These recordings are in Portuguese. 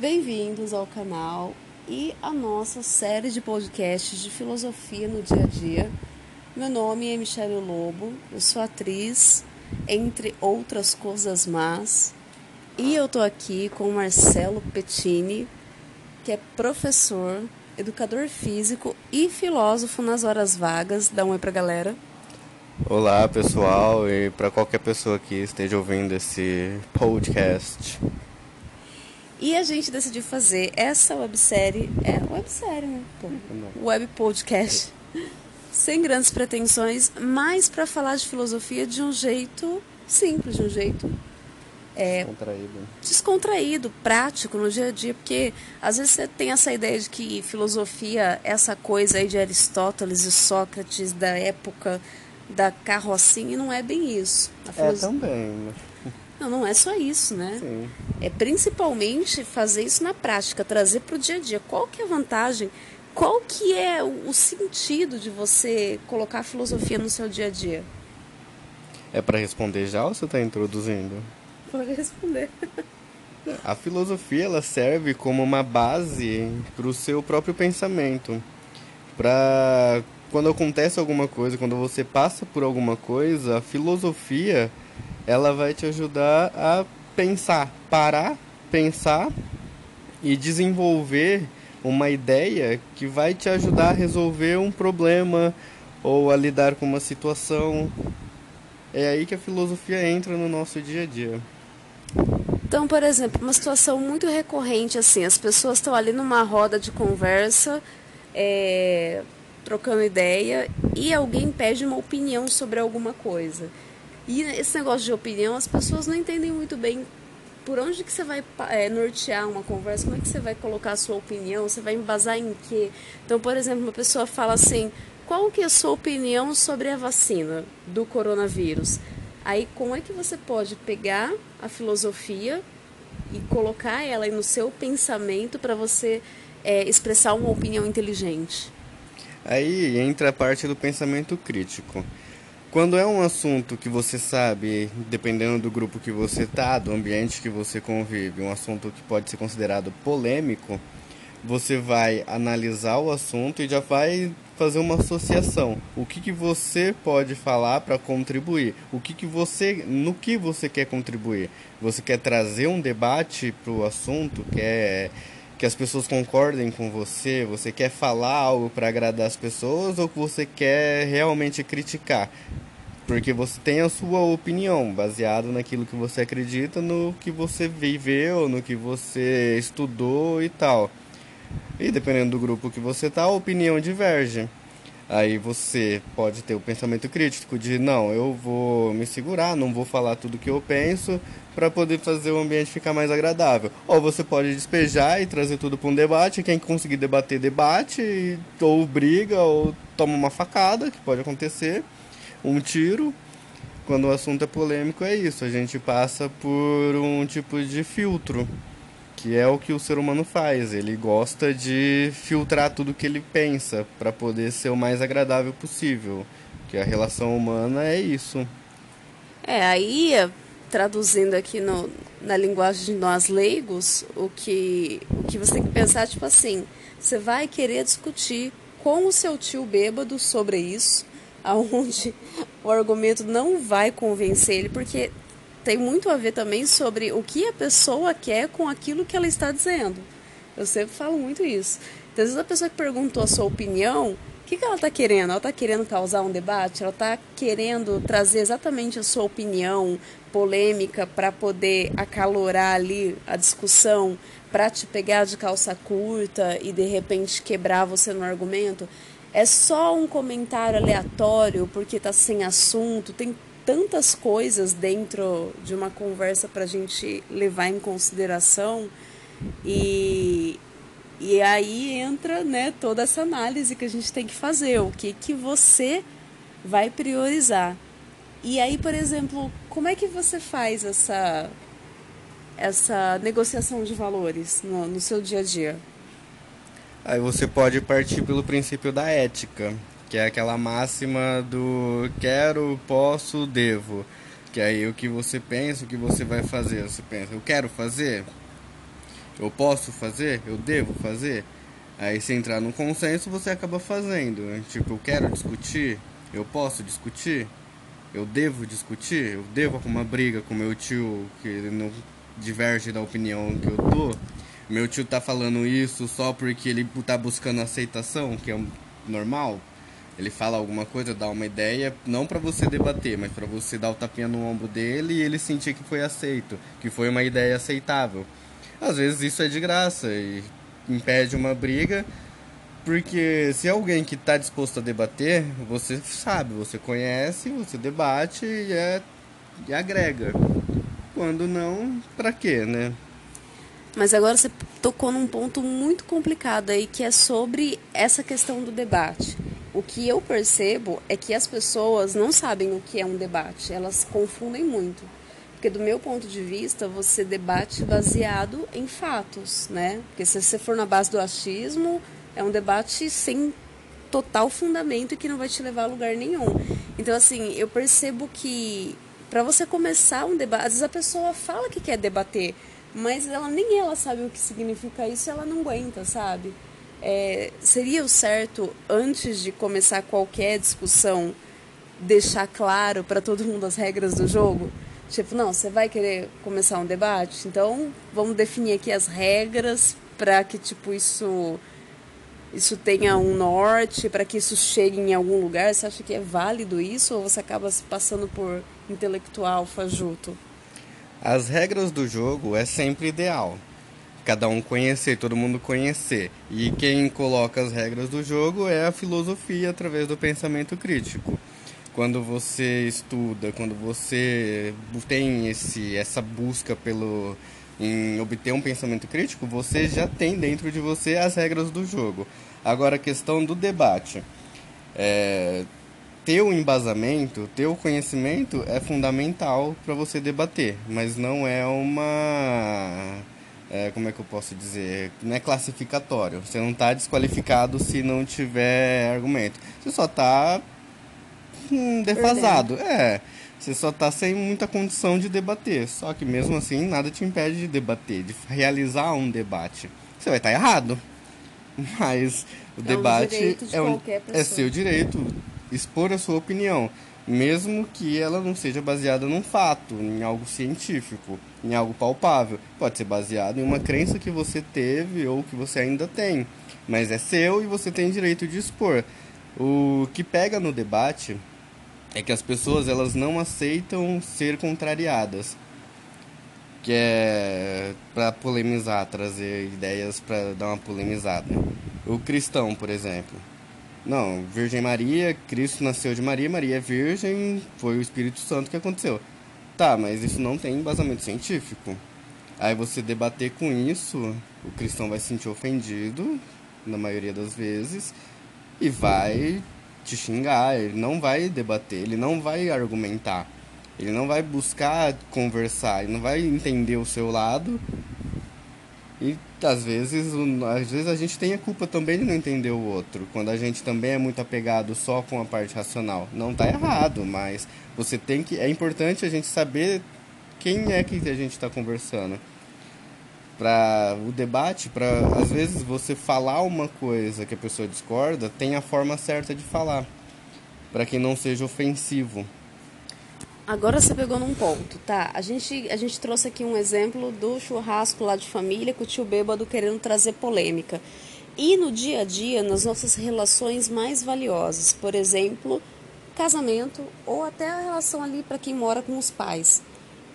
Bem-vindos ao canal e à nossa série de podcasts de filosofia no dia a dia. Meu nome é Michelle Lobo, eu sou atriz, entre outras coisas más, e eu tô aqui com Marcelo Pettini, que é professor, educador físico e filósofo nas horas vagas. Dá um oi pra galera. Olá pessoal e para qualquer pessoa que esteja ouvindo esse podcast. E a gente decidiu fazer essa websérie, é websérie, né? Pô, web podcast, sem grandes pretensões, mas para falar de filosofia de um jeito simples, de um jeito é, descontraído. descontraído, prático no dia a dia, porque às vezes você tem essa ideia de que filosofia, essa coisa aí de Aristóteles e Sócrates da época da carrocinha, e não é bem isso. É também. Não, não é só isso, né? Sim. É principalmente fazer isso na prática, trazer para o dia a dia. Qual que é a vantagem? Qual que é o sentido de você colocar a filosofia no seu dia a dia? É para responder já ou você está introduzindo? Pode responder. A filosofia ela serve como uma base para o seu próprio pensamento. Para quando acontece alguma coisa, quando você passa por alguma coisa, a filosofia ela vai te ajudar a pensar, parar, pensar e desenvolver uma ideia que vai te ajudar a resolver um problema ou a lidar com uma situação. É aí que a filosofia entra no nosso dia a dia. Então, por exemplo, uma situação muito recorrente assim, as pessoas estão ali numa roda de conversa, é, trocando ideia, e alguém pede uma opinião sobre alguma coisa. E esse negócio de opinião, as pessoas não entendem muito bem por onde que você vai é, nortear uma conversa, como é que você vai colocar a sua opinião, você vai embasar em quê? Então, por exemplo, uma pessoa fala assim, qual que é a sua opinião sobre a vacina do coronavírus? Aí, como é que você pode pegar a filosofia e colocar ela no seu pensamento para você é, expressar uma opinião inteligente? Aí entra a parte do pensamento crítico. Quando é um assunto que você sabe, dependendo do grupo que você tá, do ambiente que você convive, um assunto que pode ser considerado polêmico, você vai analisar o assunto e já vai fazer uma associação. O que, que você pode falar para contribuir? O que, que você, no que você quer contribuir? Você quer trazer um debate para o assunto? Quer que as pessoas concordem com você? Você quer falar algo para agradar as pessoas ou você quer realmente criticar? Porque você tem a sua opinião, baseado naquilo que você acredita, no que você viveu, no que você estudou e tal. E dependendo do grupo que você tá, a opinião diverge. Aí você pode ter o pensamento crítico de não, eu vou me segurar, não vou falar tudo que eu penso para poder fazer o ambiente ficar mais agradável. Ou você pode despejar e trazer tudo para um debate, quem conseguir debater debate, ou briga, ou toma uma facada, que pode acontecer, um tiro. Quando o assunto é polêmico é isso, a gente passa por um tipo de filtro que é o que o ser humano faz. Ele gosta de filtrar tudo que ele pensa para poder ser o mais agradável possível. Que a relação humana é isso. É, aí traduzindo aqui no, na linguagem de nós leigos, o que, o que você tem que pensar, tipo assim, você vai querer discutir com o seu tio bêbado sobre isso, aonde o argumento não vai convencer ele, porque tem muito a ver também sobre o que a pessoa quer com aquilo que ela está dizendo. Eu sempre falo muito isso. Então, às vezes a pessoa que perguntou a sua opinião, o que, que ela está querendo? Ela está querendo causar um debate? Ela está querendo trazer exatamente a sua opinião polêmica para poder acalorar ali a discussão, para te pegar de calça curta e de repente quebrar você no argumento? É só um comentário aleatório porque está sem assunto? Tem tantas coisas dentro de uma conversa para a gente levar em consideração e, e aí entra né, toda essa análise que a gente tem que fazer, o que, que você vai priorizar. E aí, por exemplo, como é que você faz essa, essa negociação de valores no, no seu dia a dia? Aí você pode partir pelo princípio da ética que é aquela máxima do quero, posso, devo. Que aí o que você pensa, o que você vai fazer, você pensa, eu quero fazer. Eu posso fazer? Eu devo fazer? Aí se entrar num consenso, você acaba fazendo. Tipo, eu quero discutir? Eu posso discutir? Eu devo discutir? Eu devo arrumar briga com meu tio que não diverge da opinião que eu tô? Meu tio tá falando isso só porque ele tá buscando aceitação, que é normal? Ele fala alguma coisa, dá uma ideia, não para você debater, mas para você dar o tapinha no ombro dele e ele sentir que foi aceito, que foi uma ideia aceitável. Às vezes isso é de graça e impede uma briga, porque se é alguém que está disposto a debater, você sabe, você conhece, você debate e, é, e agrega. Quando não, para quê, né? Mas agora você tocou num ponto muito complicado aí, que é sobre essa questão do debate o que eu percebo é que as pessoas não sabem o que é um debate, elas confundem muito. Porque do meu ponto de vista, você debate baseado em fatos, né? Porque se você for na base do achismo, é um debate sem total fundamento e que não vai te levar a lugar nenhum. Então, assim, eu percebo que para você começar um debate, às vezes a pessoa fala que quer debater, mas ela nem ela sabe o que significa isso, ela não aguenta, sabe? É, seria o certo, antes de começar qualquer discussão, deixar claro para todo mundo as regras do jogo? Tipo, não, você vai querer começar um debate? Então, vamos definir aqui as regras para que, tipo, isso isso tenha um norte, para que isso chegue em algum lugar? Você acha que é válido isso ou você acaba se passando por intelectual fajuto? As regras do jogo é sempre ideal cada um conhecer, todo mundo conhecer. E quem coloca as regras do jogo é a filosofia através do pensamento crítico. Quando você estuda, quando você tem esse, essa busca pelo em obter um pensamento crítico, você já tem dentro de você as regras do jogo. Agora a questão do debate. É, ter o embasamento, ter o conhecimento é fundamental para você debater, mas não é uma é, como é que eu posso dizer, não é classificatório. Você não está desqualificado se não tiver argumento. Você só está hum, defasado. É, você só está sem muita condição de debater. Só que mesmo assim, nada te impede de debater, de realizar um debate. Você vai estar tá errado. Mas o é debate um é, um, é seu direito expor a sua opinião mesmo que ela não seja baseada num fato, em algo científico, em algo palpável. Pode ser baseado em uma crença que você teve ou que você ainda tem, mas é seu e você tem direito de expor. O que pega no debate é que as pessoas elas não aceitam ser contrariadas, que é para polemizar, trazer ideias para dar uma polemizada. O cristão, por exemplo, não, Virgem Maria, Cristo nasceu de Maria, Maria é virgem, foi o Espírito Santo que aconteceu. Tá, mas isso não tem embasamento científico. Aí você debater com isso, o cristão vai se sentir ofendido, na maioria das vezes, e vai te xingar, ele não vai debater, ele não vai argumentar, ele não vai buscar conversar, ele não vai entender o seu lado e às vezes, às vezes a gente tem a culpa também de não entender o outro, quando a gente também é muito apegado só com a parte racional. Não está errado, mas você tem que é importante a gente saber quem é que a gente está conversando. Para o debate, para às vezes você falar uma coisa que a pessoa discorda, tem a forma certa de falar, para que não seja ofensivo. Agora você pegou num ponto, tá? A gente, a gente trouxe aqui um exemplo do churrasco lá de família com o tio bêbado querendo trazer polêmica. E no dia a dia, nas nossas relações mais valiosas, por exemplo, casamento ou até a relação ali para quem mora com os pais.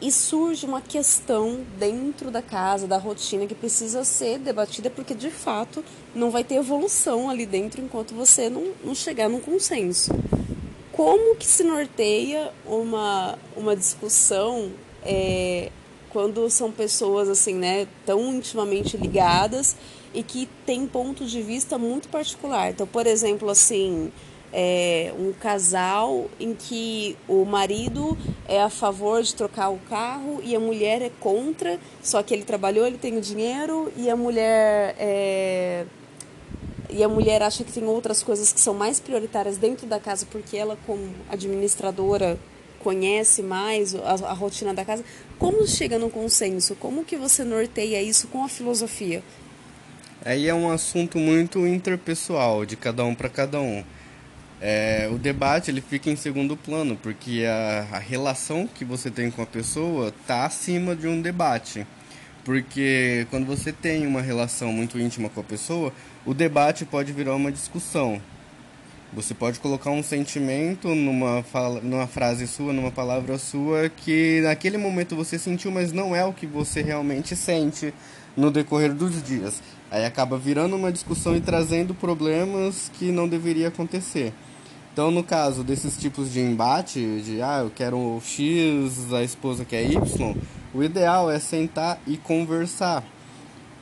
E surge uma questão dentro da casa, da rotina, que precisa ser debatida, porque de fato não vai ter evolução ali dentro enquanto você não, não chegar num consenso como que se norteia uma, uma discussão é, quando são pessoas assim, né, tão intimamente ligadas e que têm ponto de vista muito particular. Então, por exemplo, assim, é, um casal em que o marido é a favor de trocar o carro e a mulher é contra, só que ele trabalhou, ele tem o dinheiro e a mulher é, e a mulher acha que tem outras coisas que são mais prioritárias dentro da casa porque ela como administradora conhece mais a, a rotina da casa. Como chega no consenso? Como que você norteia isso com a filosofia? Aí é um assunto muito interpessoal, de cada um para cada um. É, o debate ele fica em segundo plano, porque a, a relação que você tem com a pessoa está acima de um debate. Porque quando você tem uma relação muito íntima com a pessoa, o debate pode virar uma discussão. Você pode colocar um sentimento numa, fala, numa frase sua, numa palavra sua, que naquele momento você sentiu, mas não é o que você realmente sente no decorrer dos dias. Aí acaba virando uma discussão e trazendo problemas que não deveria acontecer. Então, no caso desses tipos de embate, de ah, eu quero X, a esposa quer Y, o ideal é sentar e conversar.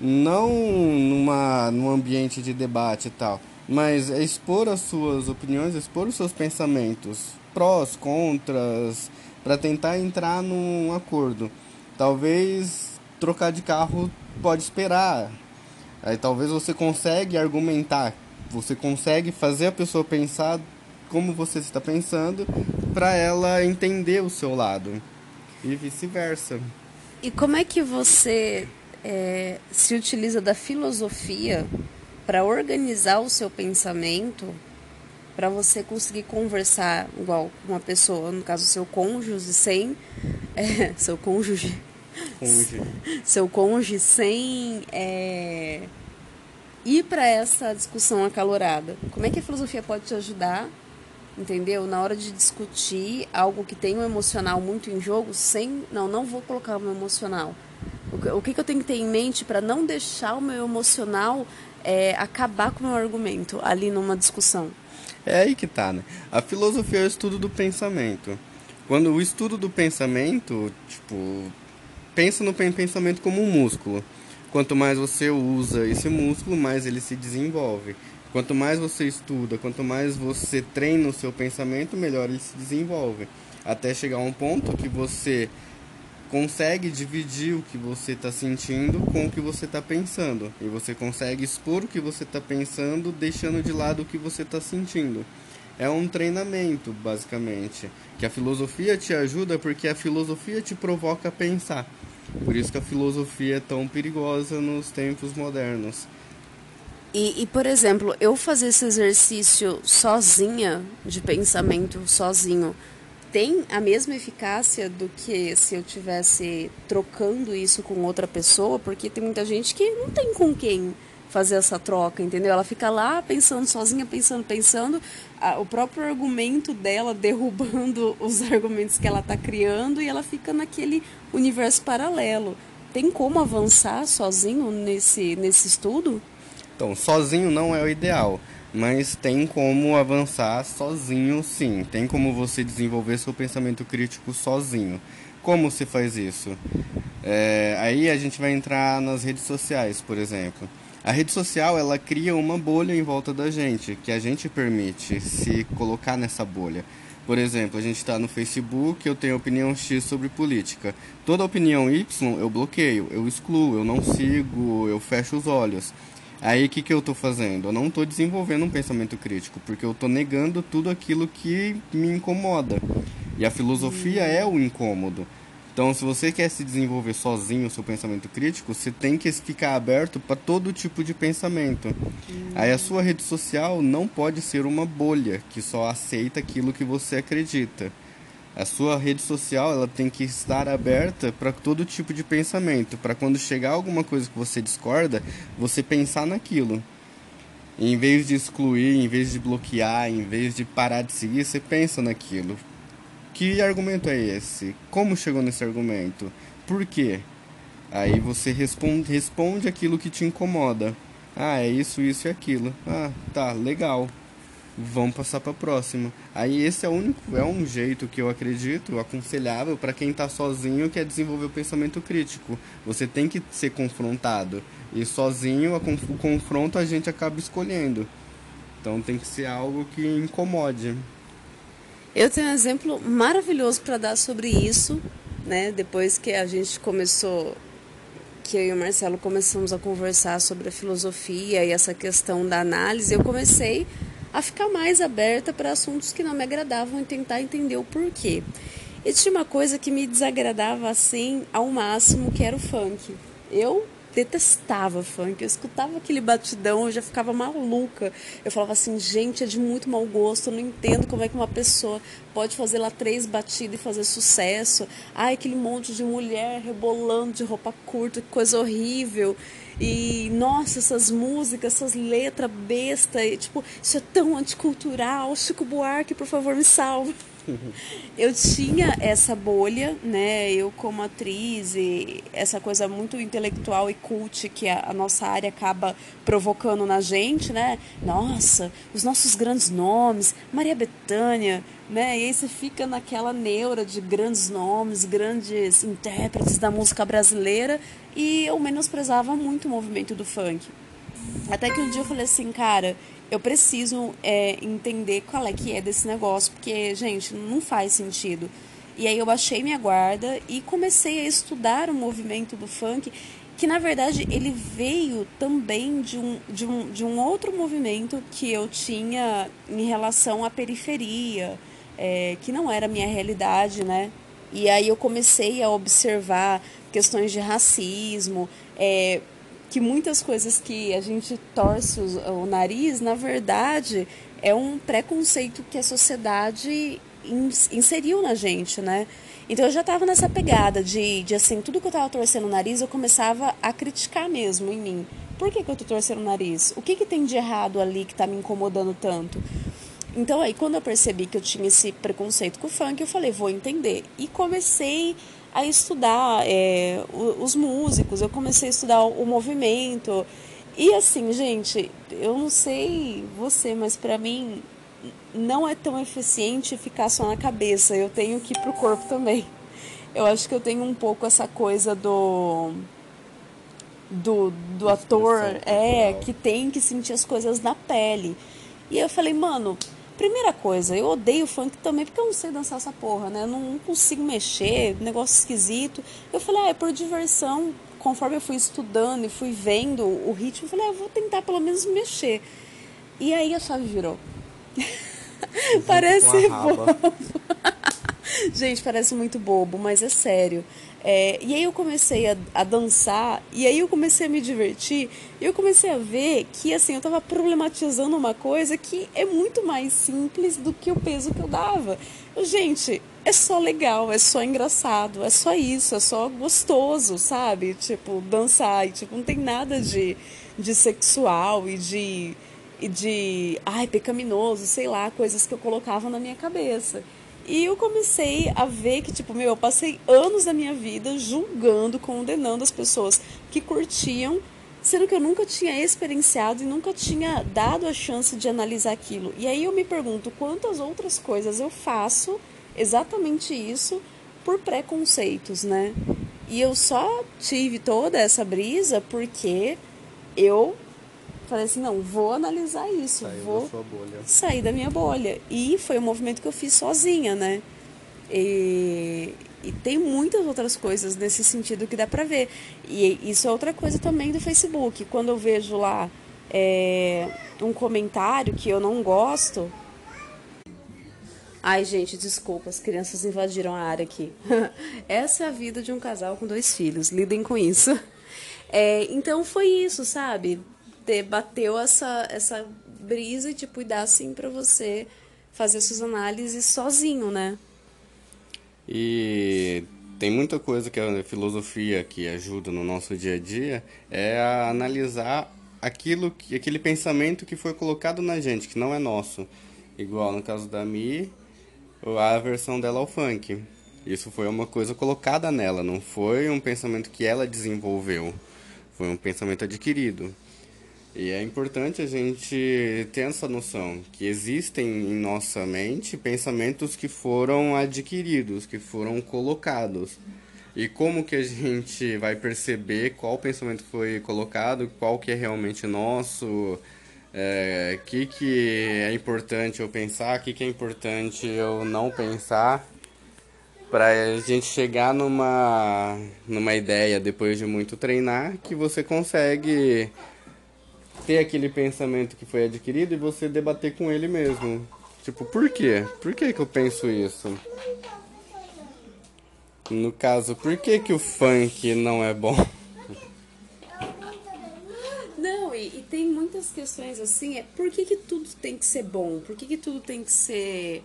Não numa, num ambiente de debate e tal, mas é expor as suas opiniões, expor os seus pensamentos, prós, contras, para tentar entrar num acordo. Talvez trocar de carro pode esperar. Aí talvez você consegue argumentar, você consegue fazer a pessoa pensar como você está pensando para ela entender o seu lado e vice-versa. E como é que você é, se utiliza da filosofia para organizar o seu pensamento, para você conseguir conversar igual com uma pessoa, no caso seu cônjuge, sem é, seu cônjuge, cônjuge. seu cônjuge sem é, ir para essa discussão acalorada. Como é que a filosofia pode te ajudar entendeu? Na hora de discutir algo que tem um emocional muito em jogo, sem. Não, não vou colocar o meu emocional. O que, que eu tenho que ter em mente para não deixar o meu emocional é, acabar com o meu argumento ali numa discussão? É aí que tá, né? A filosofia é o estudo do pensamento. Quando o estudo do pensamento, tipo, pensa no pensamento como um músculo. Quanto mais você usa esse músculo, mais ele se desenvolve. Quanto mais você estuda, quanto mais você treina o seu pensamento, melhor ele se desenvolve. Até chegar a um ponto que você consegue dividir o que você está sentindo com o que você está pensando. E você consegue expor o que você está pensando, deixando de lado o que você está sentindo. É um treinamento, basicamente. Que a filosofia te ajuda porque a filosofia te provoca a pensar. Por isso que a filosofia é tão perigosa nos tempos modernos. E, e, por exemplo, eu fazer esse exercício sozinha, de pensamento sozinho, tem a mesma eficácia do que se eu tivesse trocando isso com outra pessoa, porque tem muita gente que não tem com quem fazer essa troca, entendeu? Ela fica lá pensando sozinha, pensando, pensando, a, o próprio argumento dela derrubando os argumentos que ela está criando e ela fica naquele universo paralelo. Tem como avançar sozinho nesse, nesse estudo? Então, sozinho não é o ideal, mas tem como avançar sozinho sim. Tem como você desenvolver seu pensamento crítico sozinho. Como se faz isso? É, aí a gente vai entrar nas redes sociais, por exemplo. A rede social ela cria uma bolha em volta da gente, que a gente permite se colocar nessa bolha. Por exemplo, a gente está no Facebook, eu tenho opinião X sobre política. Toda opinião Y eu bloqueio, eu excluo, eu não sigo, eu fecho os olhos. Aí o que, que eu estou fazendo? Eu não estou desenvolvendo um pensamento crítico, porque eu estou negando tudo aquilo que me incomoda. E a filosofia é o incômodo. Então, se você quer se desenvolver sozinho o seu pensamento crítico, você tem que ficar aberto para todo tipo de pensamento. Aí a sua rede social não pode ser uma bolha que só aceita aquilo que você acredita. A sua rede social ela tem que estar aberta para todo tipo de pensamento, para quando chegar alguma coisa que você discorda, você pensar naquilo. Em vez de excluir, em vez de bloquear, em vez de parar de seguir, você pensa naquilo. Que argumento é esse? Como chegou nesse argumento? Por quê? Aí você responde, responde aquilo que te incomoda. Ah, é isso, isso e aquilo. Ah, tá, legal vamos passar para a próxima. Aí esse é o único, é um jeito que eu acredito aconselhável para quem está sozinho que é desenvolver o pensamento crítico. Você tem que ser confrontado e sozinho o confronto a gente acaba escolhendo. Então tem que ser algo que incomode. Eu tenho um exemplo maravilhoso para dar sobre isso, né? Depois que a gente começou que eu e o Marcelo começamos a conversar sobre a filosofia e essa questão da análise, eu comecei a ficar mais aberta para assuntos que não me agradavam e tentar entender o porquê. E tinha uma coisa que me desagradava assim ao máximo, que era o funk. Eu detestava funk. Eu escutava aquele batidão, eu já ficava maluca. Eu falava assim, gente, é de muito mau gosto. Eu não entendo como é que uma pessoa pode fazer lá três batidas e fazer sucesso. Ai, aquele monte de mulher rebolando de roupa curta, que coisa horrível. E nossa, essas músicas, essas letras besta, e, tipo, isso é tão anticultural. Chico Buarque, por favor, me salva eu tinha essa bolha, né? Eu como atriz e essa coisa muito intelectual e cult que a, a, nossa área acaba provocando na gente, né? Nossa, os nossos grandes nomes, Maria Bethânia, né? E aí você fica naquela neura de grandes nomes, grandes intérpretes da música brasileira e eu menosprezava muito o movimento do funk. Até que um dia eu falei assim, cara, eu preciso é, entender qual é que é desse negócio, porque, gente, não faz sentido. E aí eu baixei minha guarda e comecei a estudar o movimento do funk, que na verdade ele veio também de um, de um, de um outro movimento que eu tinha em relação à periferia, é, que não era a minha realidade, né? E aí eu comecei a observar questões de racismo, é, que muitas coisas que a gente torce o, o nariz, na verdade, é um preconceito que a sociedade inseriu na gente, né? Então eu já estava nessa pegada de, de assim, tudo que eu estava torcendo o nariz, eu começava a criticar mesmo em mim. Por que, que eu tô torcendo o nariz? O que, que tem de errado ali que está me incomodando tanto? Então aí quando eu percebi que eu tinha esse preconceito com o funk, eu falei, vou entender. E comecei a estudar é, os músicos, eu comecei a estudar o movimento. E assim, gente, eu não sei você, mas para mim não é tão eficiente ficar só na cabeça. Eu tenho que ir pro corpo também. Eu acho que eu tenho um pouco essa coisa do do, do ator é que tem que sentir as coisas na pele. E eu falei, mano, Primeira coisa, eu odeio funk também porque eu não sei dançar essa porra, né? Eu não consigo mexer, negócio esquisito. Eu falei, ah, é por diversão. Conforme eu fui estudando e fui vendo o ritmo, eu falei, ah, eu vou tentar pelo menos mexer. E aí a chave virou. parece bobo. Gente, parece muito bobo, mas é sério. É, e aí eu comecei a, a, dançar, e aí eu comecei a me divertir, e eu comecei a ver que assim, eu estava problematizando uma coisa que é muito mais simples do que o peso que eu dava. Eu, gente, é só legal, é só engraçado, é só isso, é só gostoso, sabe? Tipo, dançar, e tipo, não tem nada de, de sexual e de, e de, ai, pecaminoso, sei lá, coisas que eu colocava na minha cabeça. E eu comecei a ver que, tipo, meu, eu passei anos da minha vida julgando, condenando as pessoas que curtiam, sendo que eu nunca tinha experienciado e nunca tinha dado a chance de analisar aquilo. E aí eu me pergunto quantas outras coisas eu faço exatamente isso por preconceitos, né? E eu só tive toda essa brisa porque eu falei assim, não, vou analisar isso, Saiu vou da sua bolha. sair da minha bolha. E foi um movimento que eu fiz sozinha, né? E, e tem muitas outras coisas nesse sentido que dá pra ver. E isso é outra coisa também do Facebook. Quando eu vejo lá é, um comentário que eu não gosto. Ai, gente, desculpa, as crianças invadiram a área aqui. Essa é a vida de um casal com dois filhos, lidem com isso. É, então foi isso, sabe? Ter, bateu essa, essa brisa e, tipo, e dar assim para você fazer suas análises sozinho, né? E tem muita coisa que a filosofia que ajuda no nosso dia a dia é a analisar aquilo que aquele pensamento que foi colocado na gente, que não é nosso. Igual no caso da Mi, a versão dela ao funk. Isso foi uma coisa colocada nela, não foi um pensamento que ela desenvolveu. Foi um pensamento adquirido. E é importante a gente ter essa noção que existem em nossa mente pensamentos que foram adquiridos, que foram colocados. E como que a gente vai perceber qual pensamento foi colocado, qual que é realmente nosso, o é, que, que é importante eu pensar, o que, que é importante eu não pensar, para a gente chegar numa, numa ideia depois de muito treinar que você consegue ter aquele pensamento que foi adquirido e você debater com ele mesmo. Tipo, por quê? Por que, que eu penso isso? No caso, por que, que o funk não é bom? Não, e, e, tem muitas questões assim, é por que, que tudo tem que ser bom? Por que, que tudo tem que ser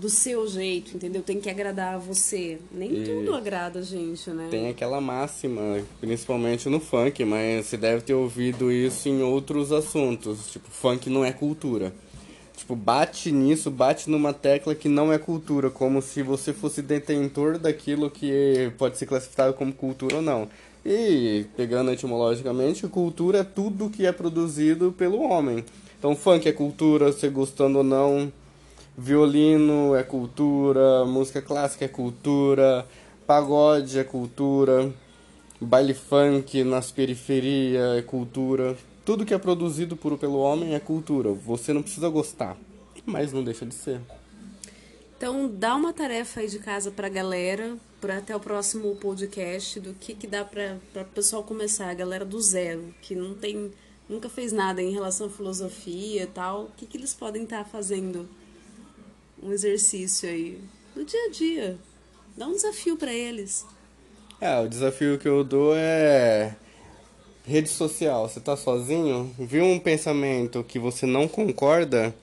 do seu jeito, entendeu? Tem que agradar a você. Nem e tudo agrada a gente, né? Tem aquela máxima, principalmente no funk, mas você deve ter ouvido isso em outros assuntos. Tipo, funk não é cultura. Tipo, bate nisso, bate numa tecla que não é cultura, como se você fosse detentor daquilo que pode ser classificado como cultura ou não. E, pegando etimologicamente, cultura é tudo que é produzido pelo homem. Então, funk é cultura, você gostando ou não. Violino é cultura, música clássica é cultura, pagode é cultura, baile funk nas periferias é cultura. Tudo que é produzido por, pelo homem é cultura. Você não precisa gostar, mas não deixa de ser. Então, dá uma tarefa aí de casa pra galera, para até o próximo podcast, do que, que dá para o pessoal começar, a galera do zero, que não tem, nunca fez nada em relação à filosofia e tal, o que, que eles podem estar tá fazendo? Um exercício aí, no dia a dia. Dá um desafio para eles. É, o desafio que eu dou é rede social. Você tá sozinho, viu um pensamento que você não concorda,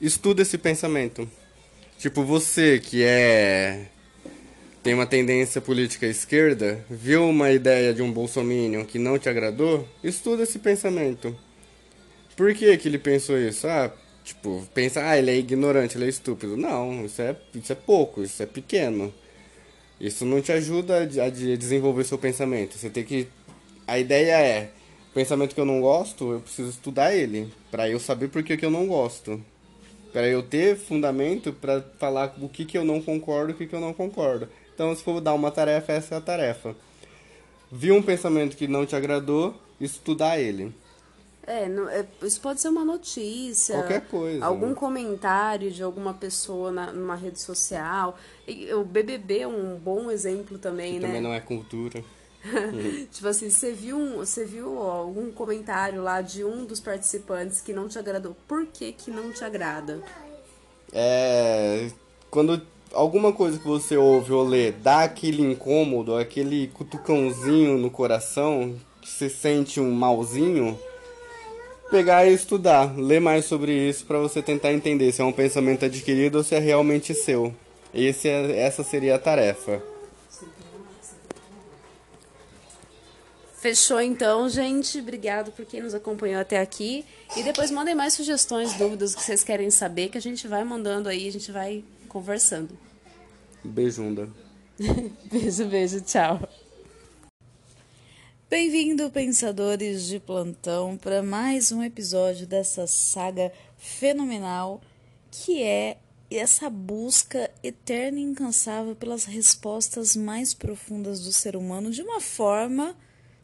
estuda esse pensamento Tipo, você que é. tem uma tendência política esquerda, viu uma ideia de um bolsominion que não te agradou, estuda esse pensamento. Por que, que ele pensou isso? Ah, tipo, pensa, ah, ele é ignorante, ele é estúpido. Não, isso é, isso é pouco, isso é pequeno. Isso não te ajuda a, a desenvolver seu pensamento. Você tem que. A ideia é: pensamento que eu não gosto, eu preciso estudar ele, para eu saber por que, que eu não gosto para eu ter fundamento para falar o que, que eu não concordo e o que, que eu não concordo. Então, se for dar uma tarefa, essa é a tarefa. Viu um pensamento que não te agradou, estudar ele. É, não, é, isso pode ser uma notícia. Qualquer coisa. Algum né? comentário de alguma pessoa na, numa rede social. E, o BBB é um bom exemplo também, que né? Também não é cultura. tipo assim, você viu, um, você viu algum comentário lá de um dos participantes que não te agradou. Por que que não te agrada? É... Quando alguma coisa que você ouve ou lê dá aquele incômodo, aquele cutucãozinho no coração, que você sente um malzinho, pegar e estudar, ler mais sobre isso para você tentar entender se é um pensamento adquirido ou se é realmente seu. Esse é, essa seria a tarefa. Fechou então, gente. Obrigado por quem nos acompanhou até aqui. E depois mandem mais sugestões, dúvidas que vocês querem saber, que a gente vai mandando aí, a gente vai conversando. Beijunda. beijo, beijo, tchau. Bem-vindo, pensadores de plantão, para mais um episódio dessa saga fenomenal que é essa busca eterna e incansável pelas respostas mais profundas do ser humano de uma forma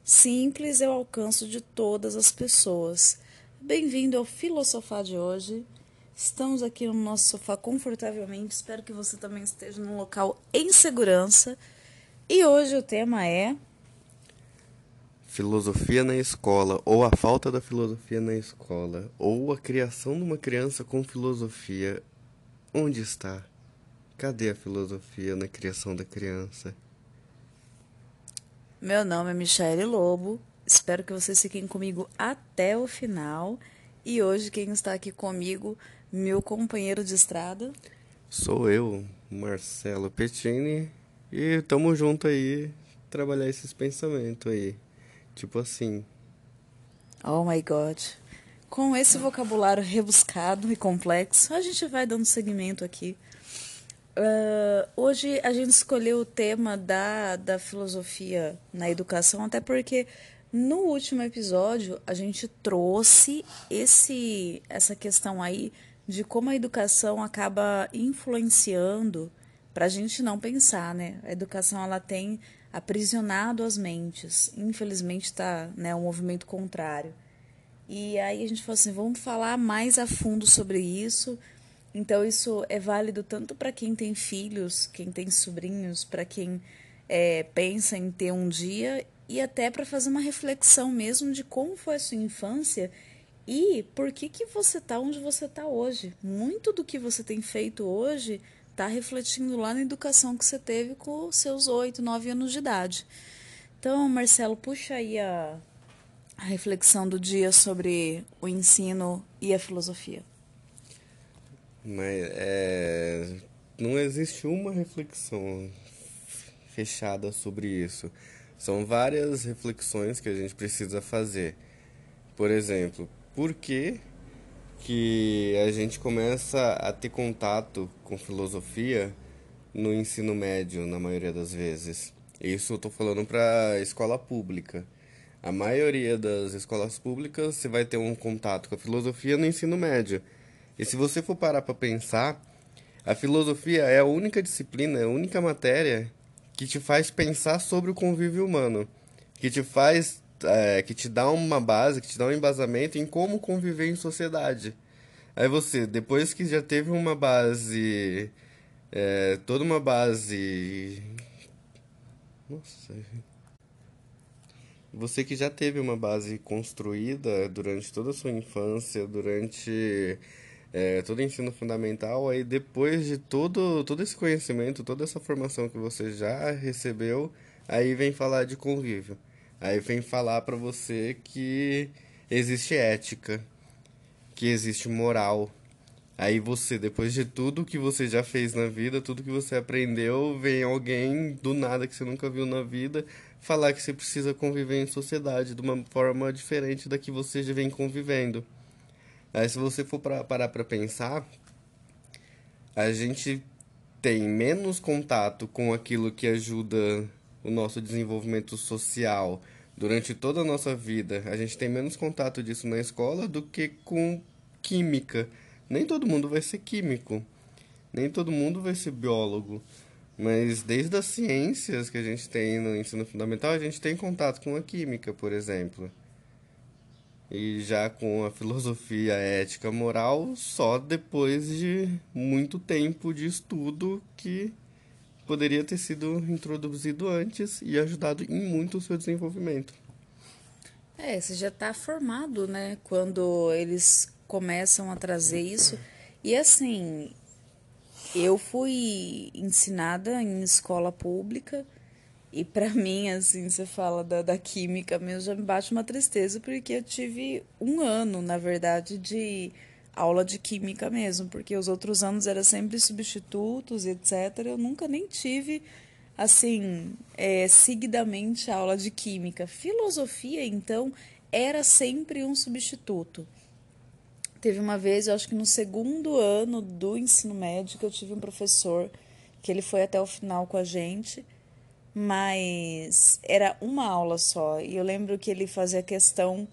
simples e ao alcance de todas as pessoas. Bem-vindo ao Filosofar de hoje. Estamos aqui no nosso sofá confortavelmente. Espero que você também esteja num local em segurança. E hoje o tema é Filosofia na escola, ou a falta da filosofia na escola, ou a criação de uma criança com filosofia. Onde está? Cadê a filosofia na criação da criança? Meu nome é Michele Lobo. Espero que vocês fiquem comigo até o final. E hoje quem está aqui comigo, meu companheiro de estrada, sou eu, Marcelo Pettini, e tamo junto aí trabalhar esses pensamentos aí. Tipo assim. Oh my god. Com esse vocabulário rebuscado e complexo, a gente vai dando segmento aqui Uh, hoje a gente escolheu o tema da, da filosofia na educação, até porque no último episódio a gente trouxe esse essa questão aí de como a educação acaba influenciando para a gente não pensar, né? A educação ela tem aprisionado as mentes. Infelizmente está né, um movimento contrário. E aí a gente falou assim, vamos falar mais a fundo sobre isso então, isso é válido tanto para quem tem filhos, quem tem sobrinhos, para quem é, pensa em ter um dia e até para fazer uma reflexão mesmo de como foi a sua infância e por que, que você está onde você está hoje. Muito do que você tem feito hoje tá refletindo lá na educação que você teve com seus oito, nove anos de idade. Então, Marcelo, puxa aí a, a reflexão do dia sobre o ensino e a filosofia. Mas é, não existe uma reflexão fechada sobre isso. São várias reflexões que a gente precisa fazer. Por exemplo, por que, que a gente começa a ter contato com filosofia no ensino médio, na maioria das vezes? Isso eu estou falando para escola pública. A maioria das escolas públicas você vai ter um contato com a filosofia no ensino médio. E se você for parar para pensar, a filosofia é a única disciplina, é a única matéria que te faz pensar sobre o convívio humano, que te faz, é, que te dá uma base, que te dá um embasamento em como conviver em sociedade. Aí você, depois que já teve uma base, é, toda uma base, nossa, você que já teve uma base construída durante toda a sua infância, durante é, todo o ensino fundamental, aí depois de todo, todo esse conhecimento, toda essa formação que você já recebeu, aí vem falar de convívio. Aí vem falar para você que existe ética, que existe moral. Aí você, depois de tudo que você já fez na vida, tudo que você aprendeu, vem alguém do nada que você nunca viu na vida falar que você precisa conviver em sociedade de uma forma diferente da que você já vem convivendo. Aí, se você for pra, parar para pensar, a gente tem menos contato com aquilo que ajuda o nosso desenvolvimento social durante toda a nossa vida. A gente tem menos contato disso na escola do que com química. Nem todo mundo vai ser químico, nem todo mundo vai ser biólogo. Mas desde as ciências que a gente tem no ensino fundamental, a gente tem contato com a química, por exemplo. E já com a filosofia, ética, moral, só depois de muito tempo de estudo que poderia ter sido introduzido antes e ajudado em muito o seu desenvolvimento. É, você já está formado, né? Quando eles começam a trazer isso. E assim, eu fui ensinada em escola pública e para mim, assim, você fala da, da química mesmo, já me bate uma tristeza porque eu tive um ano, na verdade, de aula de química mesmo, porque os outros anos era sempre substitutos etc. Eu nunca nem tive, assim, é, seguidamente aula de química. Filosofia, então, era sempre um substituto. Teve uma vez, eu acho que no segundo ano do ensino médio, que eu tive um professor que ele foi até o final com a gente, mas era uma aula só. E eu lembro que ele fazia questão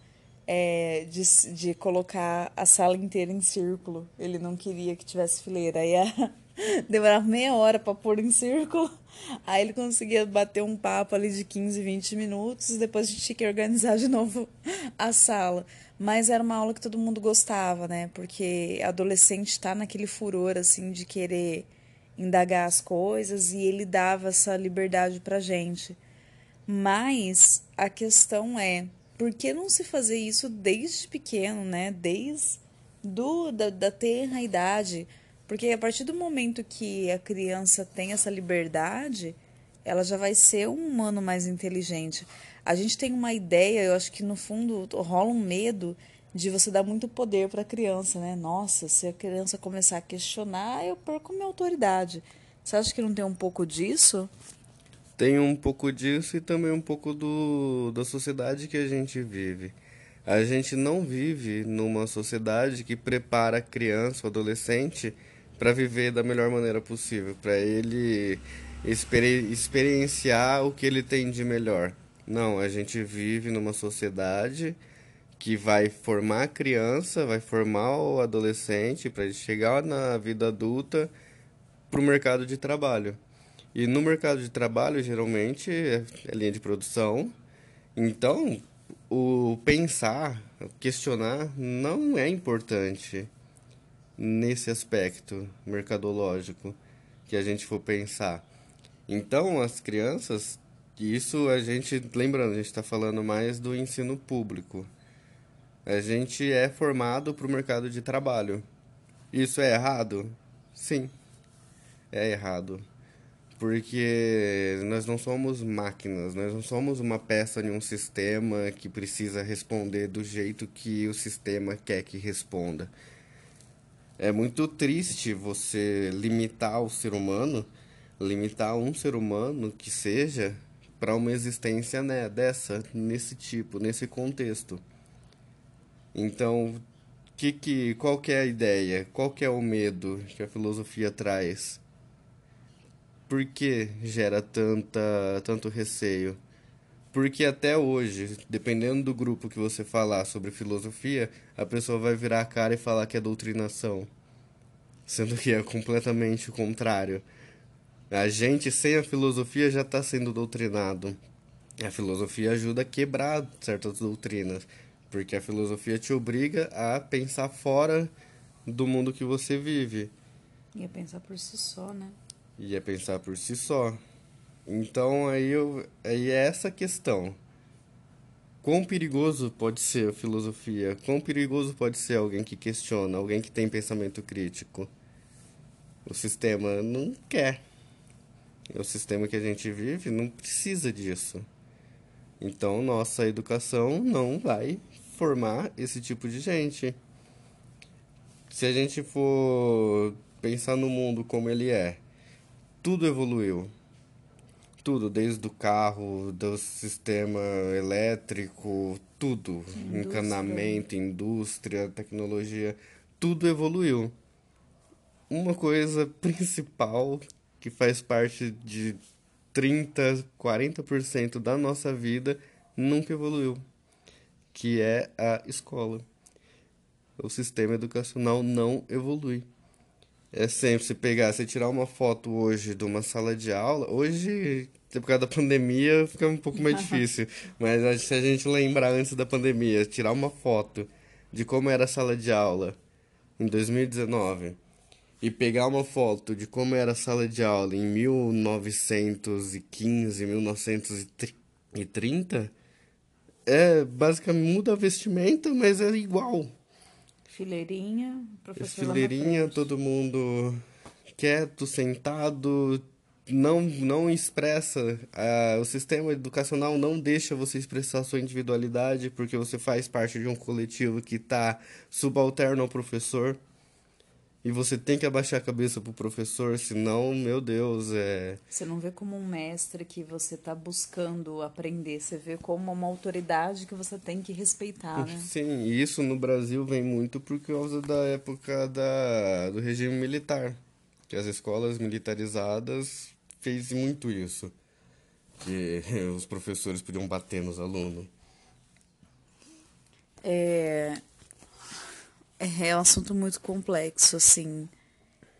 é, de, de colocar a sala inteira em círculo. Ele não queria que tivesse fileira. Aí a, demorava meia hora para pôr em círculo. Aí ele conseguia bater um papo ali de 15, 20 minutos. Depois a gente tinha que organizar de novo a sala. Mas era uma aula que todo mundo gostava, né? Porque adolescente está naquele furor, assim, de querer indagar as coisas e ele dava essa liberdade pra gente. Mas a questão é, por que não se fazer isso desde pequeno, né? Desde do, da, da idade? Porque a partir do momento que a criança tem essa liberdade, ela já vai ser um humano mais inteligente a gente tem uma ideia, eu acho que no fundo rola um medo de você dar muito poder para a criança, né? Nossa, se a criança começar a questionar, eu perco minha autoridade. Você acha que não tem um pouco disso? Tem um pouco disso e também um pouco do, da sociedade que a gente vive. A gente não vive numa sociedade que prepara criança ou adolescente para viver da melhor maneira possível, para ele experi experienciar o que ele tem de melhor. Não, a gente vive numa sociedade que vai formar a criança, vai formar o adolescente para ele chegar na vida adulta para o mercado de trabalho. E no mercado de trabalho, geralmente, é, é linha de produção. Então, o pensar, questionar, não é importante nesse aspecto mercadológico que a gente for pensar. Então, as crianças isso a gente, lembrando, a gente está falando mais do ensino público. A gente é formado para o mercado de trabalho. Isso é errado? Sim. é errado. Porque nós não somos máquinas, nós não somos uma peça de um sistema que precisa responder do jeito que o sistema quer que responda. É muito triste você limitar o ser humano, limitar um ser humano que seja para uma existência né, dessa, nesse tipo, nesse contexto. Então, que que, qual que é a ideia? Qual que é o medo que a filosofia traz? Por que gera tanta, tanto receio? Porque até hoje, dependendo do grupo que você falar sobre filosofia, a pessoa vai virar a cara e falar que é doutrinação. Sendo que é completamente o contrário. A gente, sem a filosofia, já está sendo doutrinado. A filosofia ajuda a quebrar certas doutrinas, porque a filosofia te obriga a pensar fora do mundo que você vive. E a pensar por si só, né? E a pensar por si só. Então aí, eu, aí é essa questão. Quão perigoso pode ser a filosofia? Quão perigoso pode ser alguém que questiona, alguém que tem pensamento crítico? O sistema não quer o sistema que a gente vive não precisa disso. Então, nossa educação não vai formar esse tipo de gente. Se a gente for pensar no mundo como ele é, tudo evoluiu. Tudo, desde o carro, do sistema elétrico, tudo. Indústria. Encanamento, indústria, tecnologia, tudo evoluiu. Uma coisa principal que faz parte de 30, 40% da nossa vida, nunca evoluiu, que é a escola. O sistema educacional não evolui. É sempre se pegar, se tirar uma foto hoje de uma sala de aula, hoje, por causa da pandemia, fica um pouco mais difícil, mas se a gente lembrar antes da pandemia, tirar uma foto de como era a sala de aula em 2019 e pegar uma foto de como era a sala de aula em 1915, 1930, é basicamente muda a vestimenta, mas é igual. Fileirinha, professor Fileirinha, todo mundo quieto, sentado, não não expressa, uh, o sistema educacional não deixa você expressar sua individualidade porque você faz parte de um coletivo que está subalterno ao professor. E você tem que abaixar a cabeça pro professor, senão, meu Deus, é. Você não vê como um mestre que você tá buscando aprender, você vê como uma autoridade que você tem que respeitar, né? Sim, e isso no Brasil vem muito por causa da época da, do regime militar. Que as escolas militarizadas fez muito isso. Que os professores podiam bater nos alunos. É, é um assunto muito complexo, assim.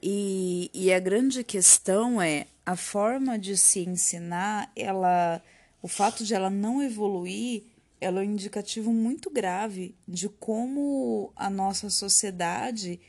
E, e a grande questão é a forma de se ensinar, ela, o fato de ela não evoluir, ela é um indicativo muito grave de como a nossa sociedade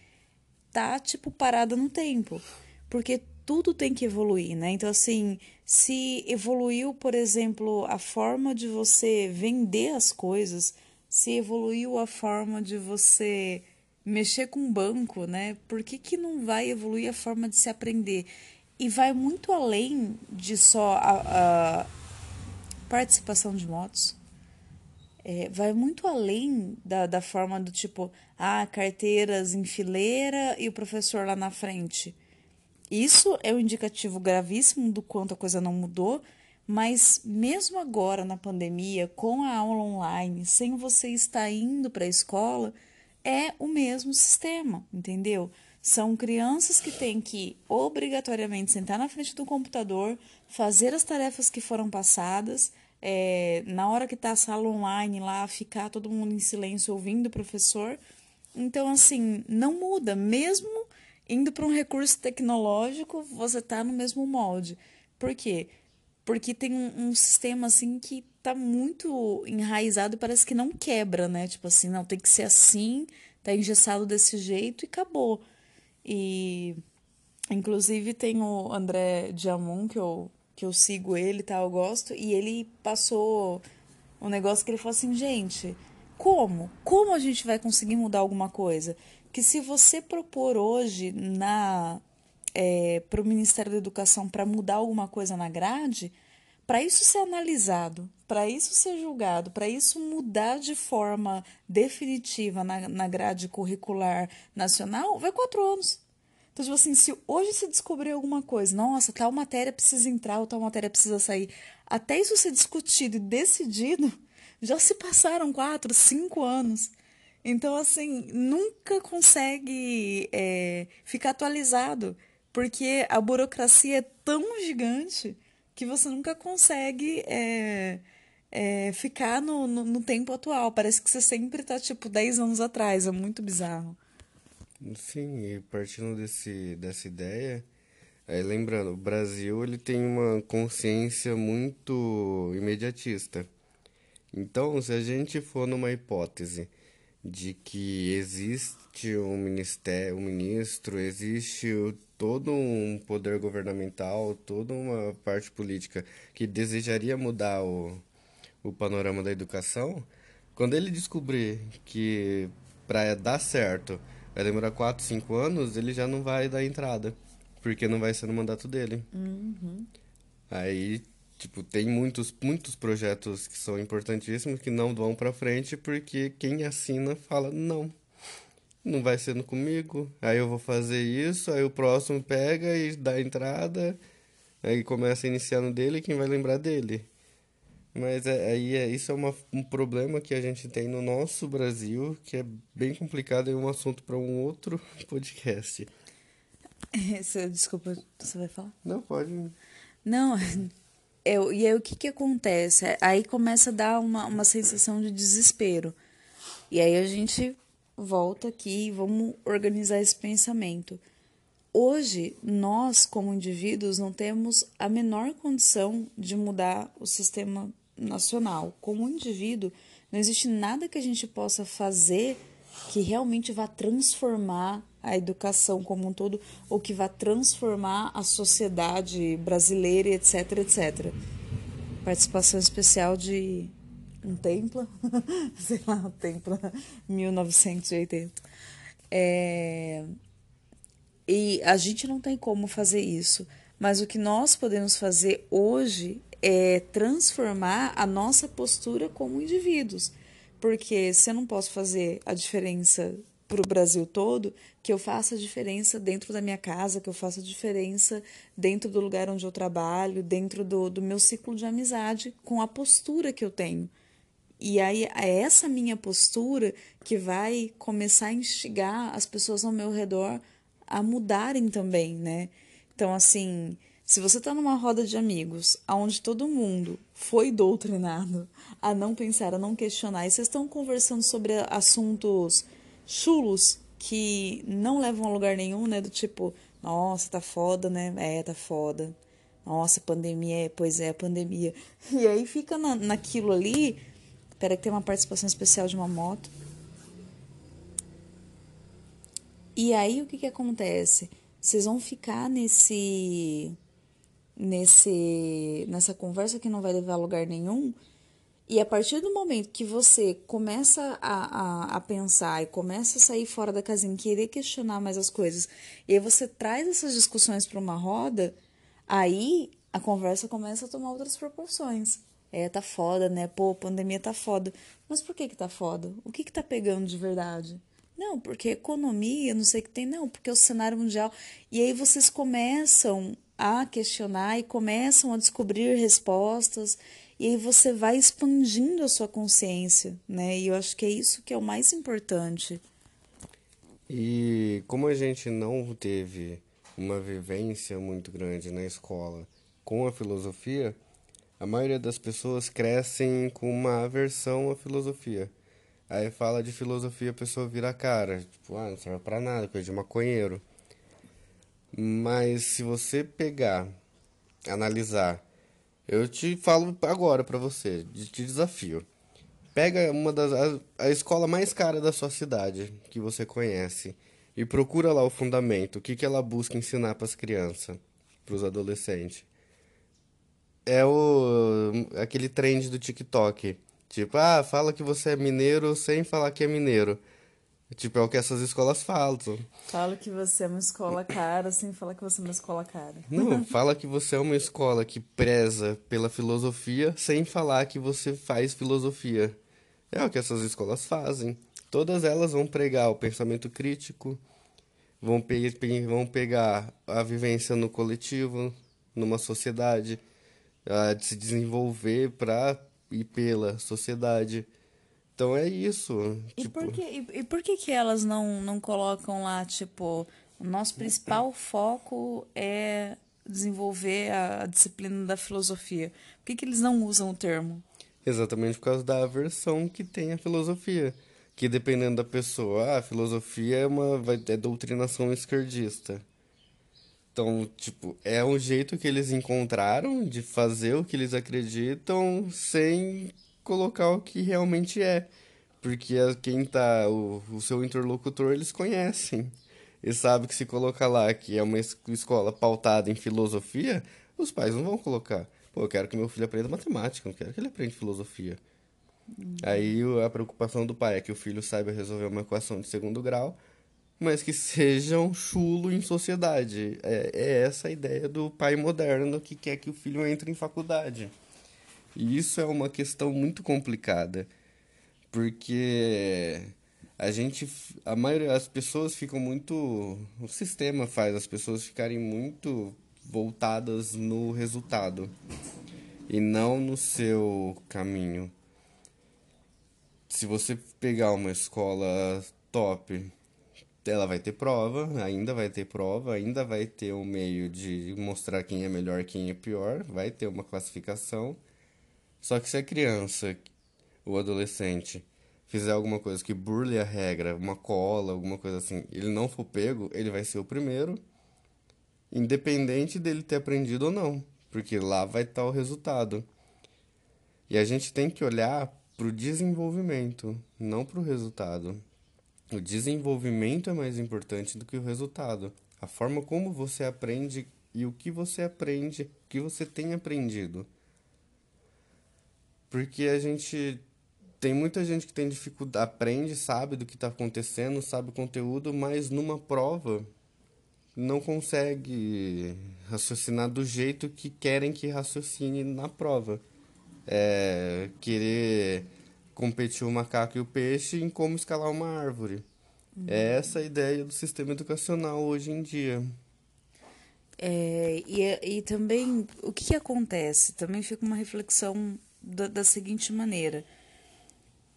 tá tipo parada no tempo, porque tudo tem que evoluir, né? Então assim, se evoluiu, por exemplo, a forma de você vender as coisas, se evoluiu a forma de você mexer com banco, né? Por que, que não vai evoluir a forma de se aprender? E vai muito além de só a, a participação de motos. É, vai muito além da, da forma do tipo, ah, carteiras em fileira e o professor lá na frente. Isso é um indicativo gravíssimo do quanto a coisa não mudou, mas mesmo agora na pandemia, com a aula online, sem você estar indo para a escola, é o mesmo sistema, entendeu? São crianças que têm que obrigatoriamente sentar na frente do computador, fazer as tarefas que foram passadas, é, na hora que está a sala online lá, ficar todo mundo em silêncio ouvindo o professor. Então, assim, não muda. Mesmo indo para um recurso tecnológico, você está no mesmo molde. Por quê? Porque tem um, um sistema assim que tá muito enraizado e parece que não quebra, né? Tipo assim, não, tem que ser assim, tá engessado desse jeito e acabou. E inclusive tem o André Diamond, que eu, que eu sigo ele, tá? Eu gosto, e ele passou um negócio que ele falou assim, gente, como? Como a gente vai conseguir mudar alguma coisa? Que se você propor hoje na é, para o Ministério da Educação para mudar alguma coisa na grade, para isso ser analisado, para isso ser julgado, para isso mudar de forma definitiva na, na grade curricular nacional, vai quatro anos. Então, tipo assim, se hoje se descobrir alguma coisa, nossa, tal matéria precisa entrar ou tal matéria precisa sair, até isso ser discutido e decidido, já se passaram quatro, cinco anos. Então, assim, nunca consegue é, ficar atualizado, porque a burocracia é tão gigante que você nunca consegue é, é, ficar no, no, no, tempo atual. Parece que você sempre está, tipo, 10 anos atrás. É muito bizarro. Sim, e partindo desse, dessa ideia, é, lembrando, o Brasil ele tem uma consciência muito imediatista. Então, se a gente for numa hipótese de que existe um ministério, um ministro, existe todo um poder governamental, toda uma parte política que desejaria mudar o, o panorama da educação, quando ele descobrir que para dar certo vai demorar 4, 5 anos, ele já não vai dar entrada, porque não vai ser no mandato dele. Uhum. Aí Tipo, tem muitos, muitos projetos que são importantíssimos que não vão para frente porque quem assina fala não. Não vai sendo comigo, aí eu vou fazer isso, aí o próximo pega e dá entrada, aí começa a iniciar no dele, quem vai lembrar dele. Mas é, aí é, isso é uma, um problema que a gente tem no nosso Brasil, que é bem complicado, é um assunto para um outro podcast. Desculpa, você vai falar? Não, pode. Não, é, e aí o que, que acontece? Aí começa a dar uma, uma sensação de desespero. E aí a gente volta aqui e vamos organizar esse pensamento. Hoje, nós, como indivíduos, não temos a menor condição de mudar o sistema nacional. Como indivíduo, não existe nada que a gente possa fazer que realmente vá transformar a educação como um todo ou que vá transformar a sociedade brasileira, etc, etc. Participação especial de um templo, sei lá, um templo 1980. É... E a gente não tem como fazer isso, mas o que nós podemos fazer hoje é transformar a nossa postura como indivíduos. Porque se eu não posso fazer a diferença para o Brasil todo, que eu faça diferença dentro da minha casa, que eu faça diferença dentro do lugar onde eu trabalho, dentro do, do meu ciclo de amizade, com a postura que eu tenho. E aí é essa minha postura que vai começar a instigar as pessoas ao meu redor a mudarem também, né? Então, assim, se você está numa roda de amigos onde todo mundo foi doutrinado a não pensar, a não questionar, e vocês estão conversando sobre assuntos chulos que não levam a lugar nenhum, né? Do tipo, nossa, tá foda, né? É, tá foda. Nossa, pandemia, é, pois é, pandemia. E aí fica na, naquilo ali. Espera que tem uma participação especial de uma moto. E aí o que que acontece? Vocês vão ficar nesse nesse nessa conversa que não vai levar a lugar nenhum e a partir do momento que você começa a, a, a, pensar e começa a sair fora da casinha, querer questionar mais as coisas, e aí você traz essas discussões para uma roda, aí a conversa começa a tomar outras proporções. É, tá foda, né? Pô, pandemia tá foda. Mas por que que tá foda? O que que tá pegando de verdade? Não, porque economia, não sei o que tem, não, porque o cenário mundial. E aí vocês começam a questionar e começam a descobrir respostas e aí você vai expandindo a sua consciência, né? E eu acho que é isso que é o mais importante. E como a gente não teve uma vivência muito grande na escola com a filosofia, a maioria das pessoas crescem com uma aversão à filosofia. Aí fala de filosofia, a pessoa vira a cara, tipo, ah, não serve pra nada, coisa de maconheiro. Mas se você pegar, analisar eu te falo agora para você, te desafio. Pega uma das a, a, escola mais cara da sua cidade que você conhece e procura lá o fundamento, o que que ela busca ensinar para as crianças, para os adolescentes. É o aquele trend do TikTok, tipo, ah, fala que você é mineiro sem falar que é mineiro. Tipo, é o que essas escolas falam. Fala que você é uma escola cara, sem falar que você é uma escola cara. Não, fala que você é uma escola que preza pela filosofia, sem falar que você faz filosofia. É o que essas escolas fazem. Todas elas vão pregar o pensamento crítico, vão, pe vão pegar a vivência no coletivo, numa sociedade, a de se desenvolver para e pela sociedade. Então é isso. E, tipo... por, que, e, e, por que, que elas não, não colocam lá, tipo, o nosso principal foco é desenvolver a, a disciplina da filosofia? Por que, que eles não usam o termo? Exatamente por causa da aversão que tem a filosofia. Que dependendo da pessoa, ah, a filosofia é uma vai, é doutrinação esquerdista. Então, tipo, é um jeito que eles encontraram de fazer o que eles acreditam sem colocar o que realmente é. Porque quem tá, o, o seu interlocutor, eles conhecem. E sabe que se colocar lá que é uma escola pautada em filosofia, os pais não vão colocar. Pô, eu quero que meu filho aprenda matemática, não quero que ele aprenda filosofia. Aí a preocupação do pai é que o filho saiba resolver uma equação de segundo grau, mas que seja um chulo em sociedade. É, é essa a ideia do pai moderno que quer que o filho entre em faculdade. E isso é uma questão muito complicada, porque a gente, a maioria das pessoas ficam muito, o sistema faz as pessoas ficarem muito voltadas no resultado e não no seu caminho. Se você pegar uma escola top, ela vai ter prova, ainda vai ter prova, ainda vai ter um meio de mostrar quem é melhor, quem é pior, vai ter uma classificação só que se a criança ou adolescente fizer alguma coisa que burle a regra, uma cola, alguma coisa assim, ele não for pego, ele vai ser o primeiro, independente dele ter aprendido ou não, porque lá vai estar o resultado. E a gente tem que olhar para o desenvolvimento, não para o resultado. O desenvolvimento é mais importante do que o resultado. A forma como você aprende e o que você aprende, o que você tem aprendido. Porque a gente tem muita gente que tem dificuldade, aprende, sabe do que está acontecendo, sabe o conteúdo, mas numa prova não consegue raciocinar do jeito que querem que raciocine na prova. É querer competir o macaco e o peixe em como escalar uma árvore. Uhum. É essa a ideia do sistema educacional hoje em dia. É, e, e também, o que, que acontece? Também fica uma reflexão da, da seguinte maneira: